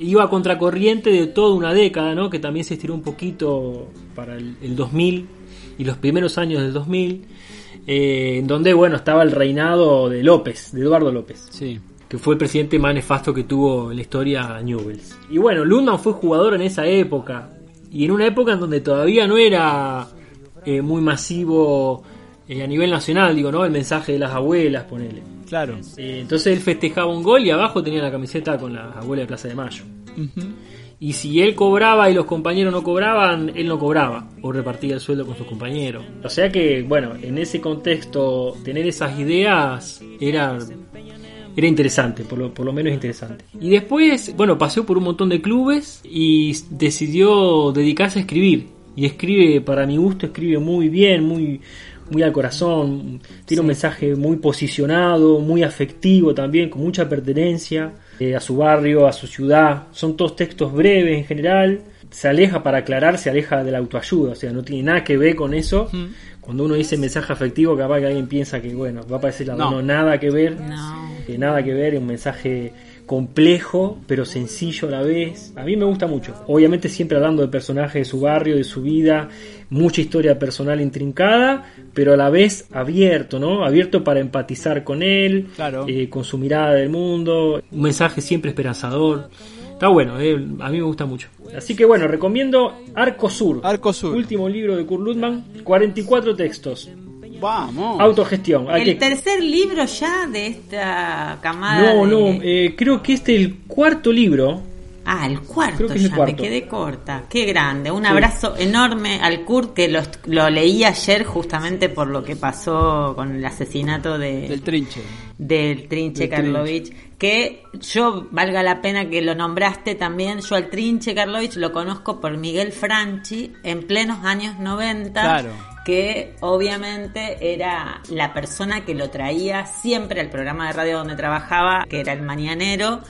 iba a contracorriente de toda una década, ¿no? Que también se estiró un poquito para el, el 2000 y los primeros años del 2000, eh, en donde, bueno, estaba el reinado de López, de Eduardo López Sí. que fue el presidente más nefasto que tuvo en la historia Newells. Y bueno, Lundman fue jugador en esa época, y en una época en donde todavía no era eh, muy masivo eh, a nivel nacional, digo, ¿no? El mensaje de las abuelas, ponele. Claro. Eh, entonces él festejaba un gol y abajo tenía la camiseta con las abuelas de Plaza de Mayo. Y si él cobraba y los compañeros no cobraban, él no cobraba o repartía el sueldo con sus compañeros. O sea que, bueno, en ese contexto, tener esas ideas era, era interesante, por lo, por lo menos interesante. Y después, bueno, pasó por un montón de clubes y decidió dedicarse a escribir. Y escribe, para mi gusto, escribe muy bien, muy, muy al corazón. Tiene un mensaje muy posicionado, muy afectivo también, con mucha pertenencia eh, a su barrio, a su ciudad. Son todos textos breves en general. Se aleja para aclarar, se aleja de la autoayuda, o sea, no tiene nada que ver con eso. Cuando uno dice mensaje afectivo, capaz que alguien piensa que, bueno, va a parecer la No. no, nada que ver. No. Que nada que ver, es un mensaje complejo, pero sencillo a la vez. A mí me gusta mucho. Obviamente siempre hablando del personaje de su barrio, de su vida, mucha historia personal intrincada, pero a la vez abierto, ¿no? Abierto para empatizar con él, Claro. eh, con su mirada del mundo. Un mensaje siempre esperanzador. Está bueno, eh, a mí me gusta mucho. Así que bueno, recomiendo Arco Sur. Arco Sur. Último libro de Kurt Ludman, 44 textos. Vamos. Autogestión. Hay El que tercer libro ya de esta camada. no, de- no, eh, creo que este es el cuarto libro. Ah, el cuarto Creo que es el ya, cuarto. me quedé corta. Qué grande. Un Sí. abrazo enorme al Kurt que lo, lo leí ayer justamente por lo que pasó con el asesinato de, Del trinche. del Trinche Del Karlovich, que yo, valga la pena que lo nombraste también, yo al Trinche Karlovich lo conozco por Miguel Franchi en plenos años 90, Claro. Que obviamente era la persona que lo traía siempre al programa de radio donde trabajaba, que era el Mañanero,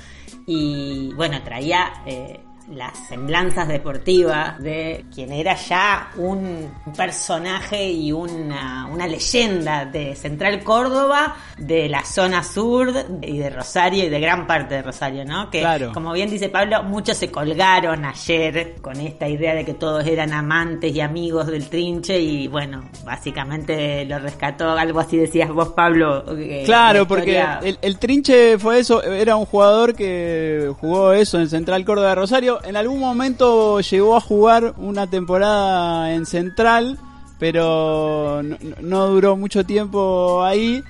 y bueno, traía... eh, las semblanzas deportivas de quien era ya un personaje y una, una leyenda de Central Córdoba, de la zona sur y de Rosario y de gran parte de Rosario, ¿no? Que Claro. como bien dice Pablo, muchos se colgaron ayer con esta idea de que todos eran amantes y amigos del trinche y bueno, básicamente lo rescató, algo así decías vos Pablo. eh, Claro, la porque el, el Trinche fue eso, era un jugador que jugó eso en Central Córdoba de Rosario. En algún momento llegó a jugar una temporada en Central, pero no, no duró mucho tiempo ahí.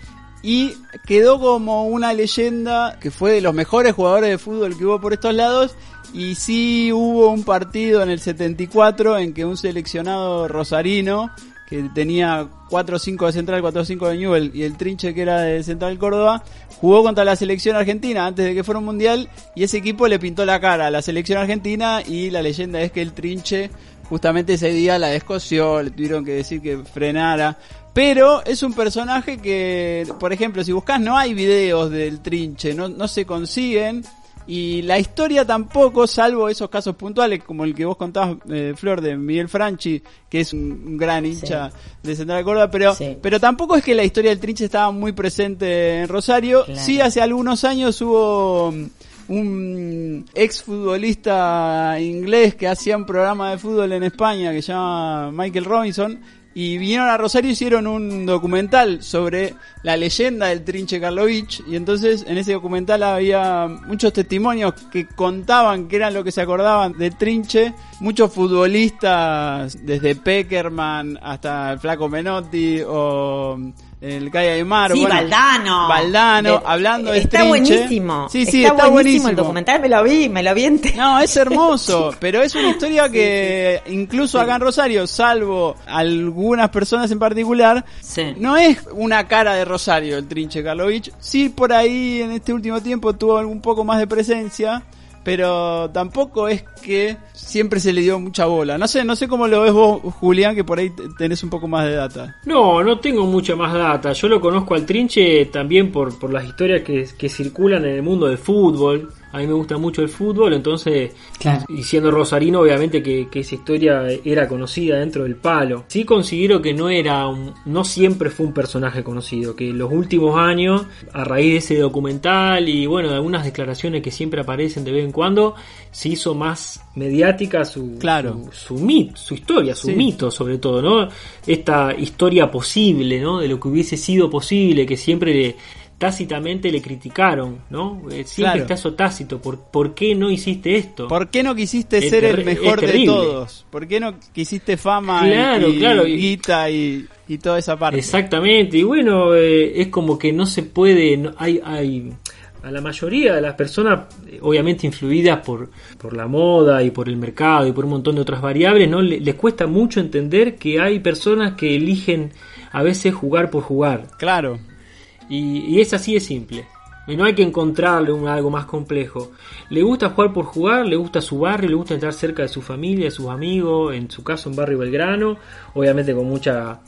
Y quedó como una leyenda que fue de los mejores jugadores de fútbol que hubo por estos lados. Y sí hubo un partido en el 74 en que un seleccionado rosarino que tenía 4 o 5 de Central, 4 o 5 de Newell y el Trinche que era de Central Córdoba, jugó contra la selección argentina antes de que fuera un mundial y ese equipo le pintó la cara a la selección argentina y la leyenda es que el Trinche justamente ese día la descoció, le tuvieron que decir que frenara. Pero es un personaje que, por ejemplo, si buscas no hay videos del trinche, no, no se consiguen. Y la historia tampoco, salvo esos casos puntuales, como el que vos contabas, eh, Flor, de Miguel Franchi, que es un, gran hincha de Central Córdoba, pero, pero tampoco es que la historia del trinche estaba muy presente en Rosario. Claro. Sí, hace algunos años hubo mm, un ex futbolista inglés que hacía un programa de fútbol en España que se llama Michael Robinson y vinieron a Rosario hicieron un documental sobre la leyenda del Trinche Karlovich y entonces en ese documental había muchos testimonios que contaban que eran lo que se acordaban del Trinche, muchos futbolistas desde Peckerman hasta Flaco Menotti o el Calle de Mar, Sí, bueno, Valdano. Valdano, De- hablando de Está buenísimo. Sí, sí, está, buenísimo. el documental, me lo vi, me lo vi entero. No, es hermoso, pero es una historia que incluso acá en Rosario, salvo algunas personas en particular, no es una cara de Rosario el Trinche Karlovich. Sí, por ahí en este último tiempo tuvo un poco más de presencia, pero tampoco es que siempre se le dio mucha bola. No sé, no sé cómo lo ves vos, Julián, que por ahí te- tenés un poco más de data. No, no tengo mucha más data. Yo lo conozco al Trinche también por, por las historias que, que circulan en el mundo del fútbol. A mí me gusta mucho el fútbol, entonces, y siendo rosarino, obviamente que, que esa historia era conocida dentro del palo. Sí considero que no era un, no siempre fue un personaje conocido, que en los últimos años, a raíz de ese documental y bueno, de algunas declaraciones que siempre aparecen de vez en cuando, se hizo más mediática su, Claro. su, su mit- su historia, su Sí. mito sobre todo, ¿no? Esta historia posible, ¿no? De lo que hubiese sido posible, que siempre le, tácitamente le criticaron, ¿no? Eh, Siempre Claro. está eso tácito, ¿por, ¿por qué no hiciste esto? ¿Por qué no quisiste Es ser el mejor de todos? ¿Por qué no quisiste fama y- Claro, y, claro, y- guita y, y toda esa parte? Exactamente, y bueno, eh, es como que no se puede, no- hay, hay a la mayoría de las personas, eh, obviamente influidas por, por la moda y por el mercado y por un montón de otras variables, ¿no? Le- les cuesta mucho entender que hay personas que eligen a veces jugar por jugar. Claro. Y, y es así de simple. Y no hay que encontrarle un, algo más complejo. Le gusta jugar por jugar, le gusta su barrio, le gusta estar cerca de su familia, de sus amigos, en su caso en Barrio Belgrano, obviamente con mucha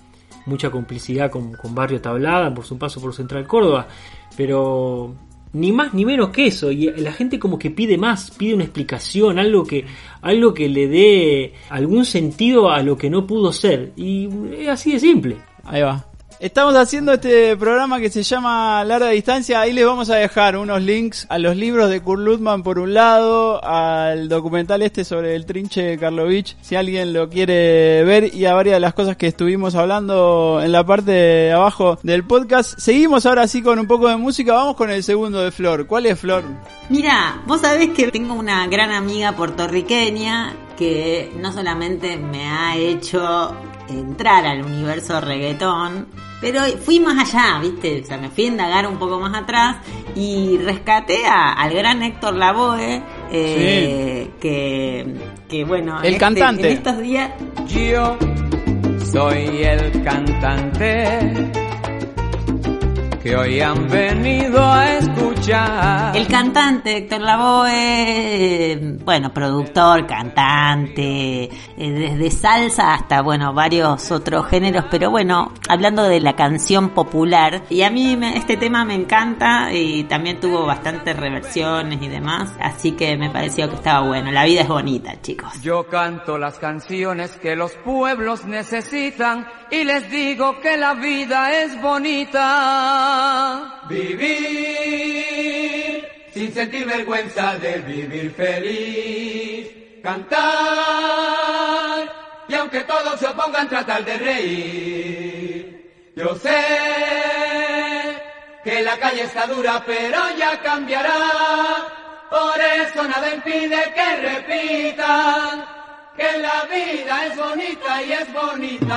mucha complicidad con, con Barrio Tablada por su paso por Central Córdoba, pero ni más ni menos que eso, y la gente como que pide más, pide una explicación, algo que, algo que le dé algún sentido a lo que no pudo ser, y es así de simple. Ahí va. Estamos haciendo este programa que se llama Larga Distancia. Ahí les vamos a dejar unos links a los libros de Kurt Lutman por un lado, al documental este sobre el trinche Karlovich, si alguien lo quiere ver, y a varias de las cosas que estuvimos hablando en la parte de abajo del podcast. Seguimos ahora sí con un poco de música. Vamos con el segundo de Flor. ¿Cuál es Flor? Mira, vos sabés que tengo una gran amiga puertorriqueña que no solamente me ha hecho entrar al universo reggaetón, pero fui más allá, ¿viste? O sea, me fui a indagar un poco más atrás y rescaté a- al gran Héctor Lavoe, eh, que, que bueno, El este- cantante. en estos días Yo soy el cantante que hoy han venido a escuchar. El cantante Héctor Lavoe, bueno, productor, cantante, eh, desde salsa hasta, bueno, varios otros géneros, pero bueno, hablando de la canción popular, y a mí este tema me encanta y también tuvo bastantes reversiones y demás, así que me pareció que estaba bueno. La vida es bonita, chicos. Yo canto las canciones que los pueblos necesitan y les digo que la vida es bonita. Vivir sin sentir vergüenza de vivir feliz. Cantar y aunque todos se opongan tratar de reír. Yo sé que la calle está dura pero ya cambiará. Por eso nada impide que repitan que la vida es bonita y es bonita.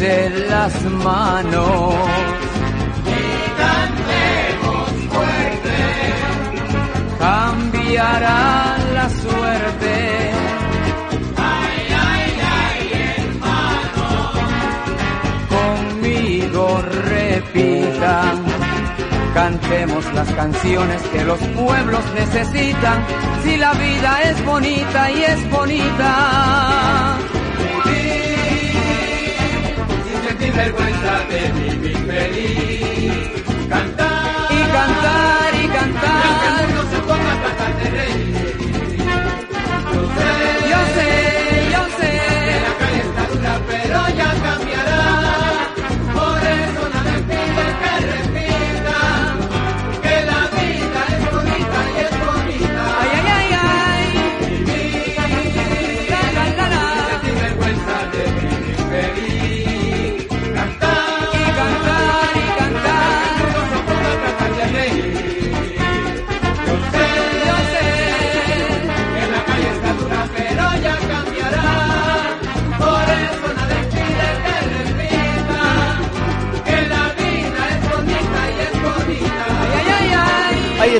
Tómense las manos. Y cantemos fuerte. Cambiará la suerte. Ay, ay, ay, hermano. Conmigo repitan. Cantemos las canciones que los pueblos necesitan. Si la vida es bonita y es bonita. Sin sentir vergüenza de vivir feliz. Cantar y cantar y cantar. Y que el mundo se ponga a tratar de reír.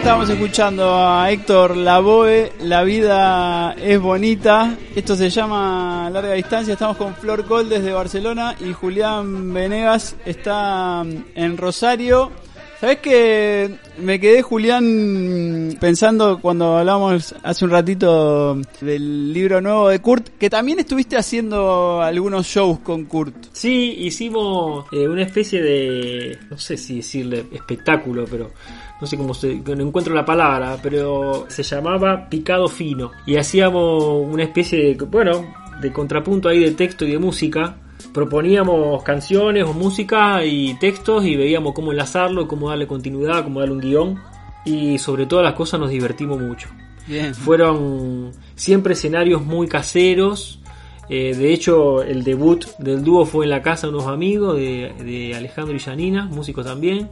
Estábamos escuchando a Héctor Lavoe, La vida es bonita. Esto se llama Larga Distancia. Estamos con Flor Col desde Barcelona y Julián Venegas está en Rosario. ¿Sabes que me quedé, Julián, pensando cuando hablamos hace un ratito del libro nuevo de Kurt, que también estuviste haciendo algunos shows con Kurt? Sí, hicimos eh, una especie de, no sé si decirle espectáculo, pero no sé cómo se, no encuentro la palabra, pero se llamaba Picado Fino. Y hacíamos una especie de, bueno, de contrapunto ahí de texto y de música. Proponíamos canciones o música y textos y veíamos cómo enlazarlo, cómo darle continuidad, cómo darle un guion. Y sobre todas las cosas nos divertimos mucho. Bien. Fueron siempre escenarios muy caseros. Eh, de hecho, el debut del dúo fue en la casa de unos amigos de, de Alejandro y Janina, músicos también,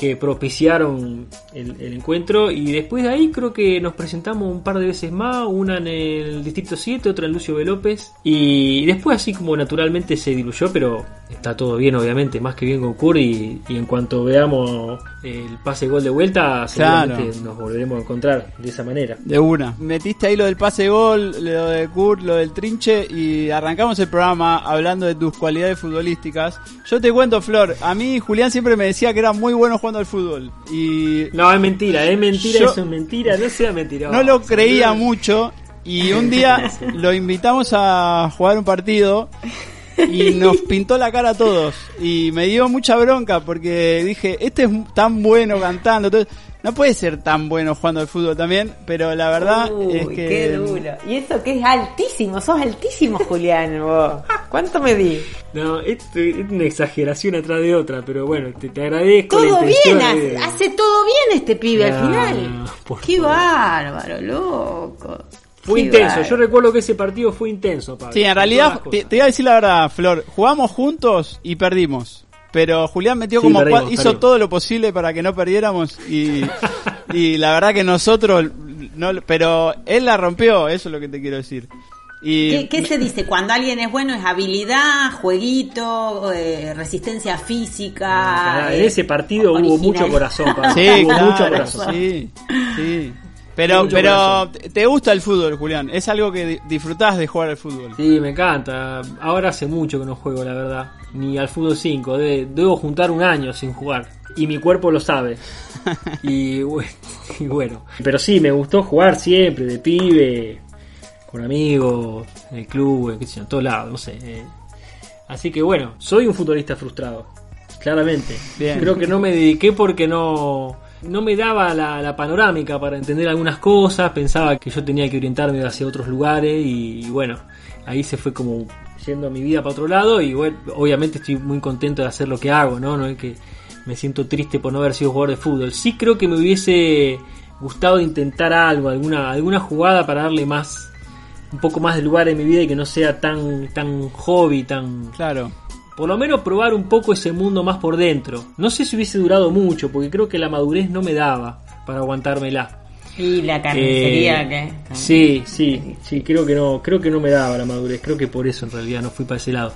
que propiciaron el, encuentro. Y después de ahí creo que nos presentamos un par de veces más, una en el Distrito 7, otra en Lucio B. López. Y después así como naturalmente se diluyó, pero está todo bien obviamente, más que bien con Kurt. Y, y en cuanto veamos el pase gol de vuelta, seguramente Claro. nos volveremos a encontrar de esa manera. De una. Metiste ahí lo del pase gol, lo de Kurt, lo del trinche y arrancamos el programa hablando de tus cualidades futbolísticas. Yo te cuento, Flor, a mí Julián siempre me decía que era muy bueno jugando al fútbol y No, es mentira, es mentira, Yo- eso es mentira, no sea mentiroso. no lo creía mucho y un día lo invitamos a jugar un partido y nos pintó la cara a todos y me dio mucha bronca porque dije, este es tan bueno cantando, entonces, no puede ser tan bueno jugando al fútbol también, pero la verdad Uy, es que qué duro. Y eso que es altísimo, sos altísimo, Julián, vos. ¿Cuánto me di? No, esto es una exageración atrás de otra, pero bueno, te, te agradezco. Todo bien, hace, hace todo bien este pibe No, al final. por Qué bárbaro, loco. Fue intenso, yo recuerdo que ese partido fue intenso, Pablo. Sí, en realidad, te, te iba a decir la verdad, Flor, jugamos juntos y perdimos. Pero Julián metió Sí, como perdimos, hizo perdimos. todo lo posible para que no perdiéramos y, y la verdad que nosotros no, pero él la rompió, eso es lo que te quiero decir. Y ¿Qué, qué se dice? Cuando alguien es bueno es habilidad, jueguito, eh, resistencia física. Ah, eh, en ese partido hubo original. mucho corazón, Pablo. Sí, hubo claro, mucho corazón. sí, sí. Pero, Mucho pero corazón. te gusta el fútbol, Julián. Es algo que di- disfrutás de jugar al fútbol. Sí, me encanta. Ahora hace mucho que no juego, la verdad. Ni al fútbol 5. De- debo juntar un año sin jugar. Y mi cuerpo lo sabe. y, bu- y bueno. Pero sí, me gustó jugar siempre, de pibe, con amigos, en el club, en, qué sé yo, en todos lados, no sé. eh. Así que bueno, soy un futbolista frustrado. Claramente. Bien. Creo que no me dediqué porque no, no me daba la, panorámica para entender algunas cosas. Pensaba que yo tenía que orientarme hacia otros lugares y, bueno, ahí se fue como yendo mi vida para otro lado y bueno, obviamente estoy muy contento de hacer lo que hago, ¿no? No es que me siento triste por no haber sido jugador de fútbol. Sí creo que me hubiese gustado intentar algo, alguna, alguna jugada para darle más, un poco más de lugar en mi vida y que no sea tan, tan hobby, tan... Claro. Por lo menos probar un poco ese mundo más por dentro. No sé si hubiese durado mucho, porque creo que la madurez no me daba para aguantármela. Y la carnicería Eh, que... Sí, sí, sí, creo que no, creo que no me daba la madurez, creo que por eso en realidad no fui para ese lado.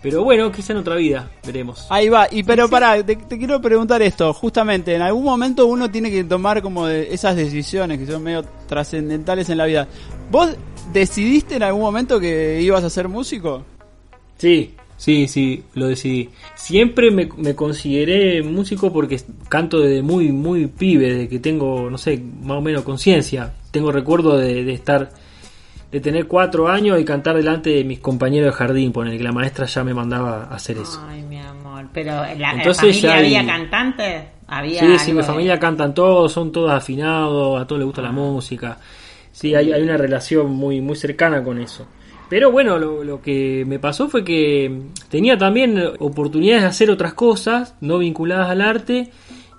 Pero bueno, quizá en otra vida, veremos. Ahí va, y pero pará, te, te quiero preguntar esto, justamente, en algún momento uno tiene que tomar como de esas decisiones que son medio trascendentales en la vida. ¿Vos decidiste en algún momento que ibas a ser músico? Sí, sí, sí, lo decidí. Siempre me, me consideré músico porque canto desde muy, muy pibe, desde que tengo, no sé, más o menos conciencia. Tengo recuerdo de, de estar, de tener cuatro años y cantar delante de mis compañeros de jardín, por el que la maestra ya me mandaba a hacer eso. Ay, mi amor. Pero en la, en la Entonces familia ya había cantantes. Había Sí, sí, mi de- familia cantan todos, son todos afinados, a todos les gusta Ah. la música. Sí, hay, hay una relación muy, muy cercana con eso. Pero bueno, lo, lo que me pasó fue que tenía también oportunidades de hacer otras cosas no vinculadas al arte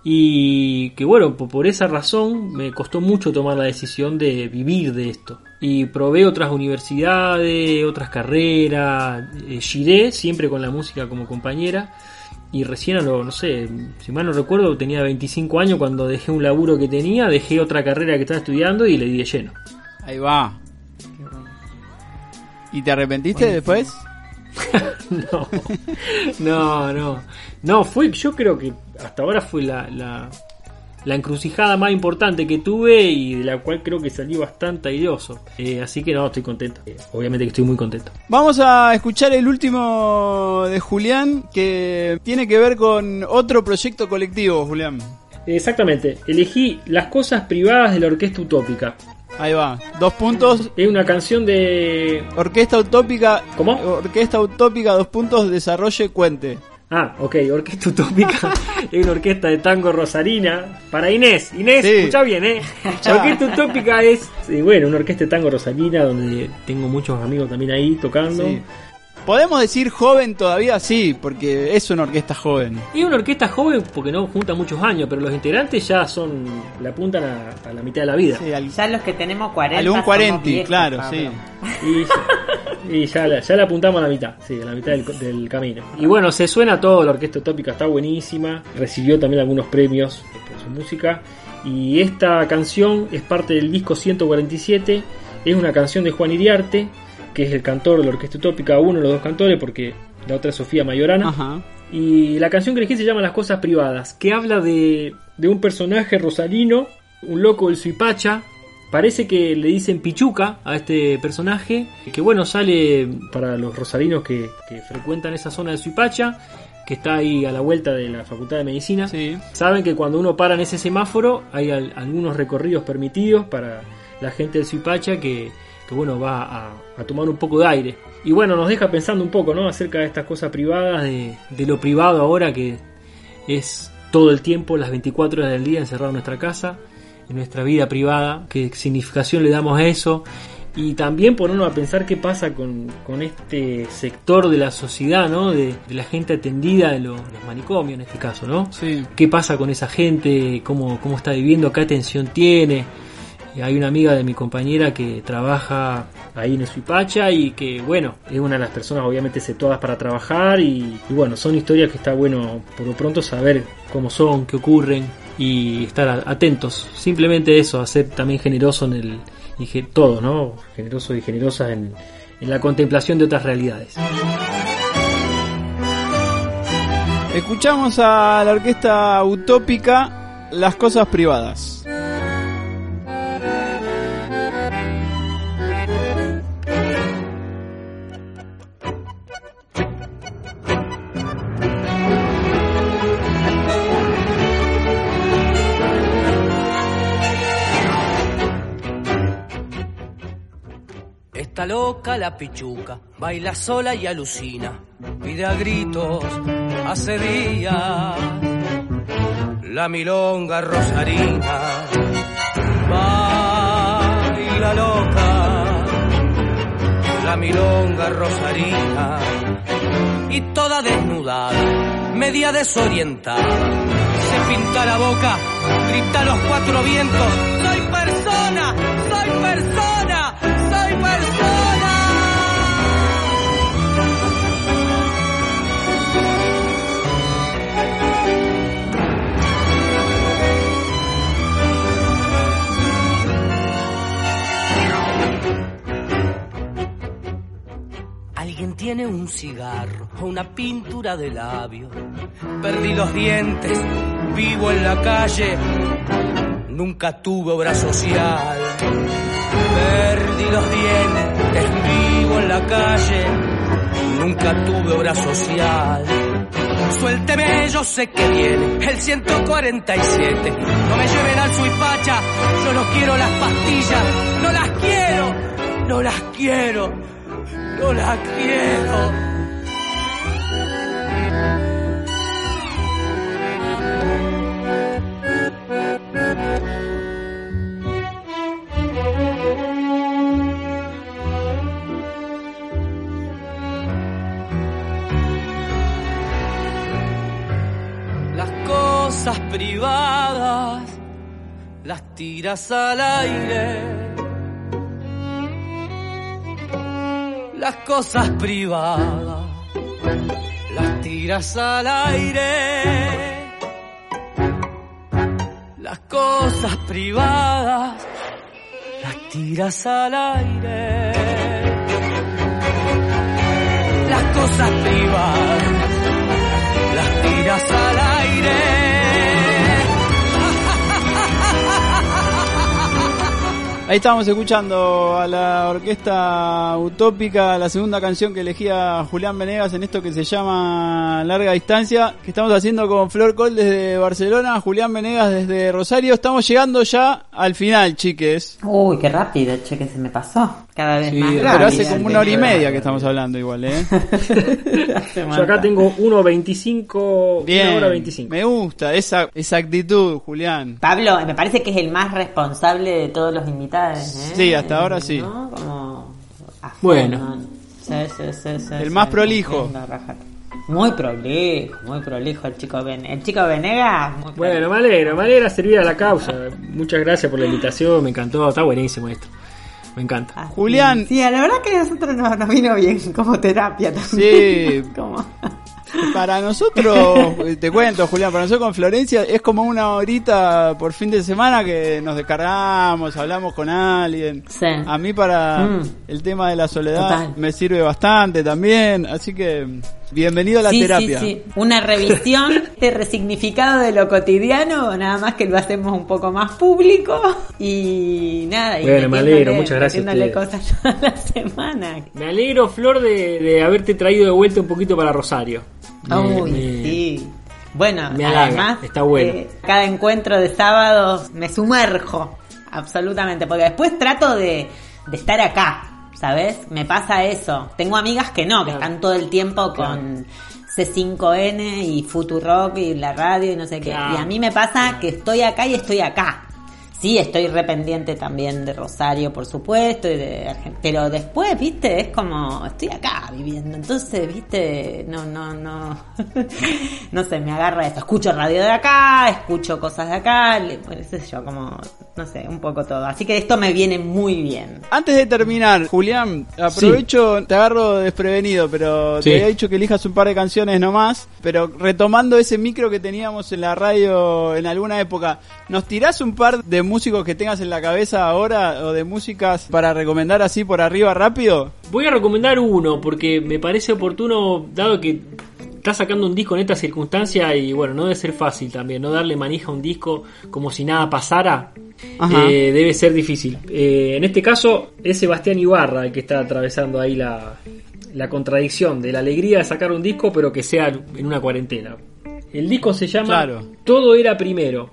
y que bueno, po- por esa razón me costó mucho tomar la decisión de vivir de esto. Y probé otras universidades, otras carreras, eh, giré siempre con la música como compañera. Y recién a lo, no sé, si mal no recuerdo, tenía 25 años cuando dejé un laburo que tenía, dejé otra carrera que estaba estudiando y le di de lleno. Ahí va. ¿Y te arrepentiste después? no, no, no. No, fue, yo creo que hasta ahora fue la, la, la encrucijada más importante que tuve y de la cual creo que salí bastante airoso. Eh, así que no, estoy contento. Eh, obviamente que estoy muy contento. Vamos a escuchar el último de Julián que tiene que ver con otro proyecto colectivo, Julián. Exactamente, elegí las cosas privadas de la Orquesta Utópica. Ahí va, dos puntos. Es una canción de... Orquesta Utópica. ¿Cómo? Orquesta Utópica, dos puntos, desarrolle, cuente. Ah, ok, Orquesta Utópica es una orquesta de tango rosarina. Para Inés, Inés, Sí. escucha bien, ¿eh? Orquesta Utópica es, eh, bueno, una orquesta de tango rosarina donde tengo muchos amigos también ahí tocando. Sí. ¿Podemos decir joven todavía? Sí, porque es una orquesta joven. Y una orquesta joven porque no junta muchos años, pero los integrantes ya son, le apuntan a, a la mitad de la vida. Sí, al- Ya los que tenemos 40. algún somos 40, viejos, claro, Pablo. sí. Y, y ya, la- ya le apuntamos a la mitad, sí, a la mitad del, del camino. Y bueno, se suena todo, la orquesta utópica está buenísima, recibió también algunos premios por su música. Y esta canción es parte del disco 147, es una canción de Juan Iriarte, que es el cantor de la orquesta utópica, uno de los dos cantores, porque la otra es Sofía Mayorana. Ajá. Y la canción que elegí se llama Las Cosas Privadas, que habla de, de un personaje rosarino, un loco del Suipacha. Parece que le dicen Pichuca a este personaje, que bueno, sale para los rosarinos que, que frecuentan esa zona de Suipacha, que está ahí a la vuelta de la Facultad de Medicina. Sí. Saben que cuando uno para en ese semáforo hay al- algunos recorridos permitidos para la gente del Suipacha que, que, bueno, va a, a tomar un poco de aire. Y bueno, nos deja pensando un poco, ¿no? Acerca de estas cosas privadas, de, de lo privado ahora que es todo el tiempo, las 24 horas del día encerrado en nuestra casa, en nuestra vida privada, qué significación le damos a eso. Y también ponernos a pensar qué pasa con, con este sector de la sociedad, ¿no? De, de la gente atendida de los, los manicomios en este caso, ¿no? Sí. qué pasa con esa gente, cómo, cómo está viviendo, qué atención tiene. Eh, Hay una amiga de mi compañera que trabaja ahí en Suipacha y que, bueno, es una de las personas obviamente exceptuadas para trabajar y, y bueno, son historias que está bueno por lo pronto saber cómo son, qué ocurren y estar atentos. Simplemente eso, a ser también generoso en el... Y todos, ¿no? Generosos y generosas en, en la contemplación de otras realidades. Escuchamos a la orquesta utópica Las Cosas Privadas. Está loca la pichuca, baila sola y alucina, pide a gritos hace días. La milonga rosarina, baila loca, la milonga rosarina, y toda desnudada, media desorientada, se pinta la boca, grita los cuatro vientos, soy tiene un cigarro o una pintura de labio. Perdí los dientes, vivo en la calle. Nunca tuve obra social. Perdí los dientes, vivo en la calle. Nunca tuve obra social. Suélteme, yo sé que viene el 147. No me lleven al suipacha, yo no quiero las pastillas. No las quiero, no las quiero, no las quiero. Las cosas privadas las tiras al aire. Las cosas privadas las tiras al aire. Las cosas privadas las tiras al aire. Las cosas privadas Ahí estábamos escuchando a la orquesta utópica, la segunda canción que elegía Julián Venegas en esto que se llama Larga Distancia, que estamos haciendo con Flor Col desde Barcelona, Julián Venegas desde Rosario. Estamos llegando ya al final, chiques. Uy, qué rápido, che, que se me pasó. Cada vez Sí, más pero rápido. hace como una hora y media que estamos hablando igual, ¿eh? Yo acá tengo 1.25, Bien, una hora 25. me gusta esa, esa actitud, Julián. Pablo, me parece que es el más responsable de todos los invitados. ¿eh? Sí, hasta ahora sí. ¿No? Como Bueno. ¿no? Sí, sí, sí, sí, El sí, más prolijo. Muy prolijo, muy prolijo el chico Ben, el chico Venegas. muy Bueno, me alegra, me alegra servir a la causa. Muchas gracias por la invitación, me encantó, está buenísimo esto. Me encanta. Julián. Sí, la verdad que a nosotros nos, nos vino bien como terapia también. Sí. Como- Para nosotros, eh, te cuento, Julián, para nosotros con Florencia es como una horita por fin de semana que nos descargamos, hablamos con alguien. A mí para Mm. el tema de la soledad Total. me sirve bastante también, así que bienvenido a la sí, terapia. Sí, sí. Una revisión de resignificado de lo cotidiano, nada más que lo hacemos un poco más público y nada. y Bueno, me alegro, muchas gracias a cosas toda la semana. Me alegro, Flor, de, de haberte traído de vuelta un poquito para Rosario. Me- Uy, me- sí. Bueno, me además, está bueno. eh, cada encuentro de sábados me sumerjo, absolutamente, porque después trato de, de estar acá, ¿sabes? Me pasa eso. Tengo amigas que no, que están todo el tiempo con C5N y Futurock y la radio y no sé qué. Claro. Y a mí me pasa que estoy acá y estoy acá. Sí, estoy rependiente también de Rosario, por supuesto, y de Argen- pero después, viste, es como, estoy acá viviendo, entonces, viste, no, no, no, no sé, me agarra eso, escucho radio de acá, escucho cosas de acá, le- pues, qué sé yo, como, no sé, un poco todo, así que esto me viene muy bien. Antes de terminar, Julián, aprovecho, te agarro desprevenido, pero Sí. te había dicho que elijas un par de canciones nomás, pero retomando ese micro que teníamos en la radio en alguna época, ¿nos tirás un par de músicos que tengas en la cabeza ahora o de músicas para recomendar así por arriba rápido? Voy a recomendar uno porque me parece oportuno, dado que está sacando un disco en esta circunstancia y bueno, no debe ser fácil también, no darle manija a un disco como si nada pasara. Eh, debe ser difícil. Eh, en este caso es Sebastián Ibarra el que está atravesando ahí la, la contradicción de la alegría de sacar un disco pero que sea en una cuarentena. El disco se llama Claro. Todo era primero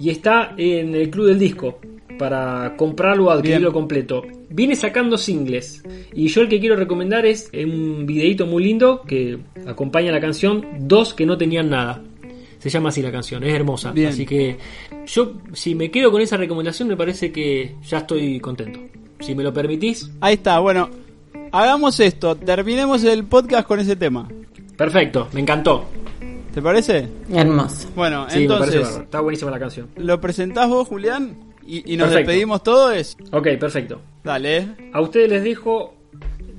y está en el Club del Disco. para comprarlo o adquirirlo completo. Viene sacando singles. Y yo el que quiero recomendar es un videito muy lindo que acompaña la canción Dos que no tenían nada. Se llama así la canción, es hermosa. Bien. Así que yo, si me quedo con esa recomendación, me parece que ya estoy contento. Si me lo permitís. Ahí está, bueno, hagamos esto, terminemos el podcast con ese tema. Perfecto, me encantó. ¿Te parece? Hermoso. Bueno, Sí, me parece entonces, bárbaro. Está buenísima la canción. ¿lo presentás vos, Julián? Y, y nos Perfecto. despedimos todos. Ok, perfecto. Dale. A ustedes les dejo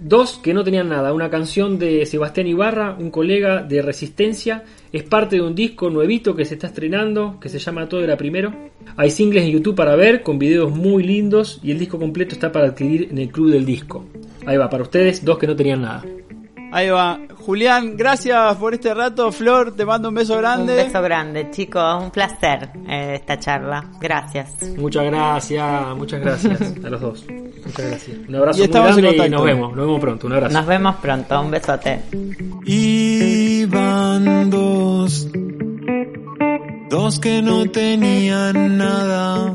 dos que no tenían nada. Una canción de Sebastián Ibarra, un colega de Resistencia. Es parte de un disco nuevito que se está estrenando, que se llama Todo era Primero. Hay singles en YouTube para ver, con videos muy lindos, y el disco completo está para adquirir en el Club del Disco. Ahí va, para ustedes, dos que no tenían nada. Ahí va. Julián, gracias por este rato. Flor, te mando un beso grande. Un beso grande, chicos. Un placer eh, esta charla. Gracias. Muchas gracias, muchas gracias a los dos. Muchas gracias. Un abrazo Y muy estamos en grande y nos vemos, nos vemos pronto. Un abrazo. Nos vemos pronto. Un besote. Iban dos, dos que no tenían nada.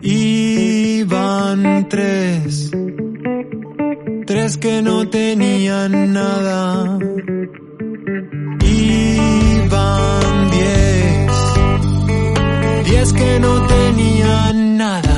Iban tres, tres que no tenían nada. Iban diez, diez que no tenían nada.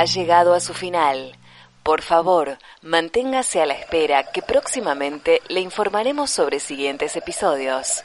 Ha llegado a su final. Por favor, manténgase a la espera que próximamente le informaremos sobre siguientes episodios.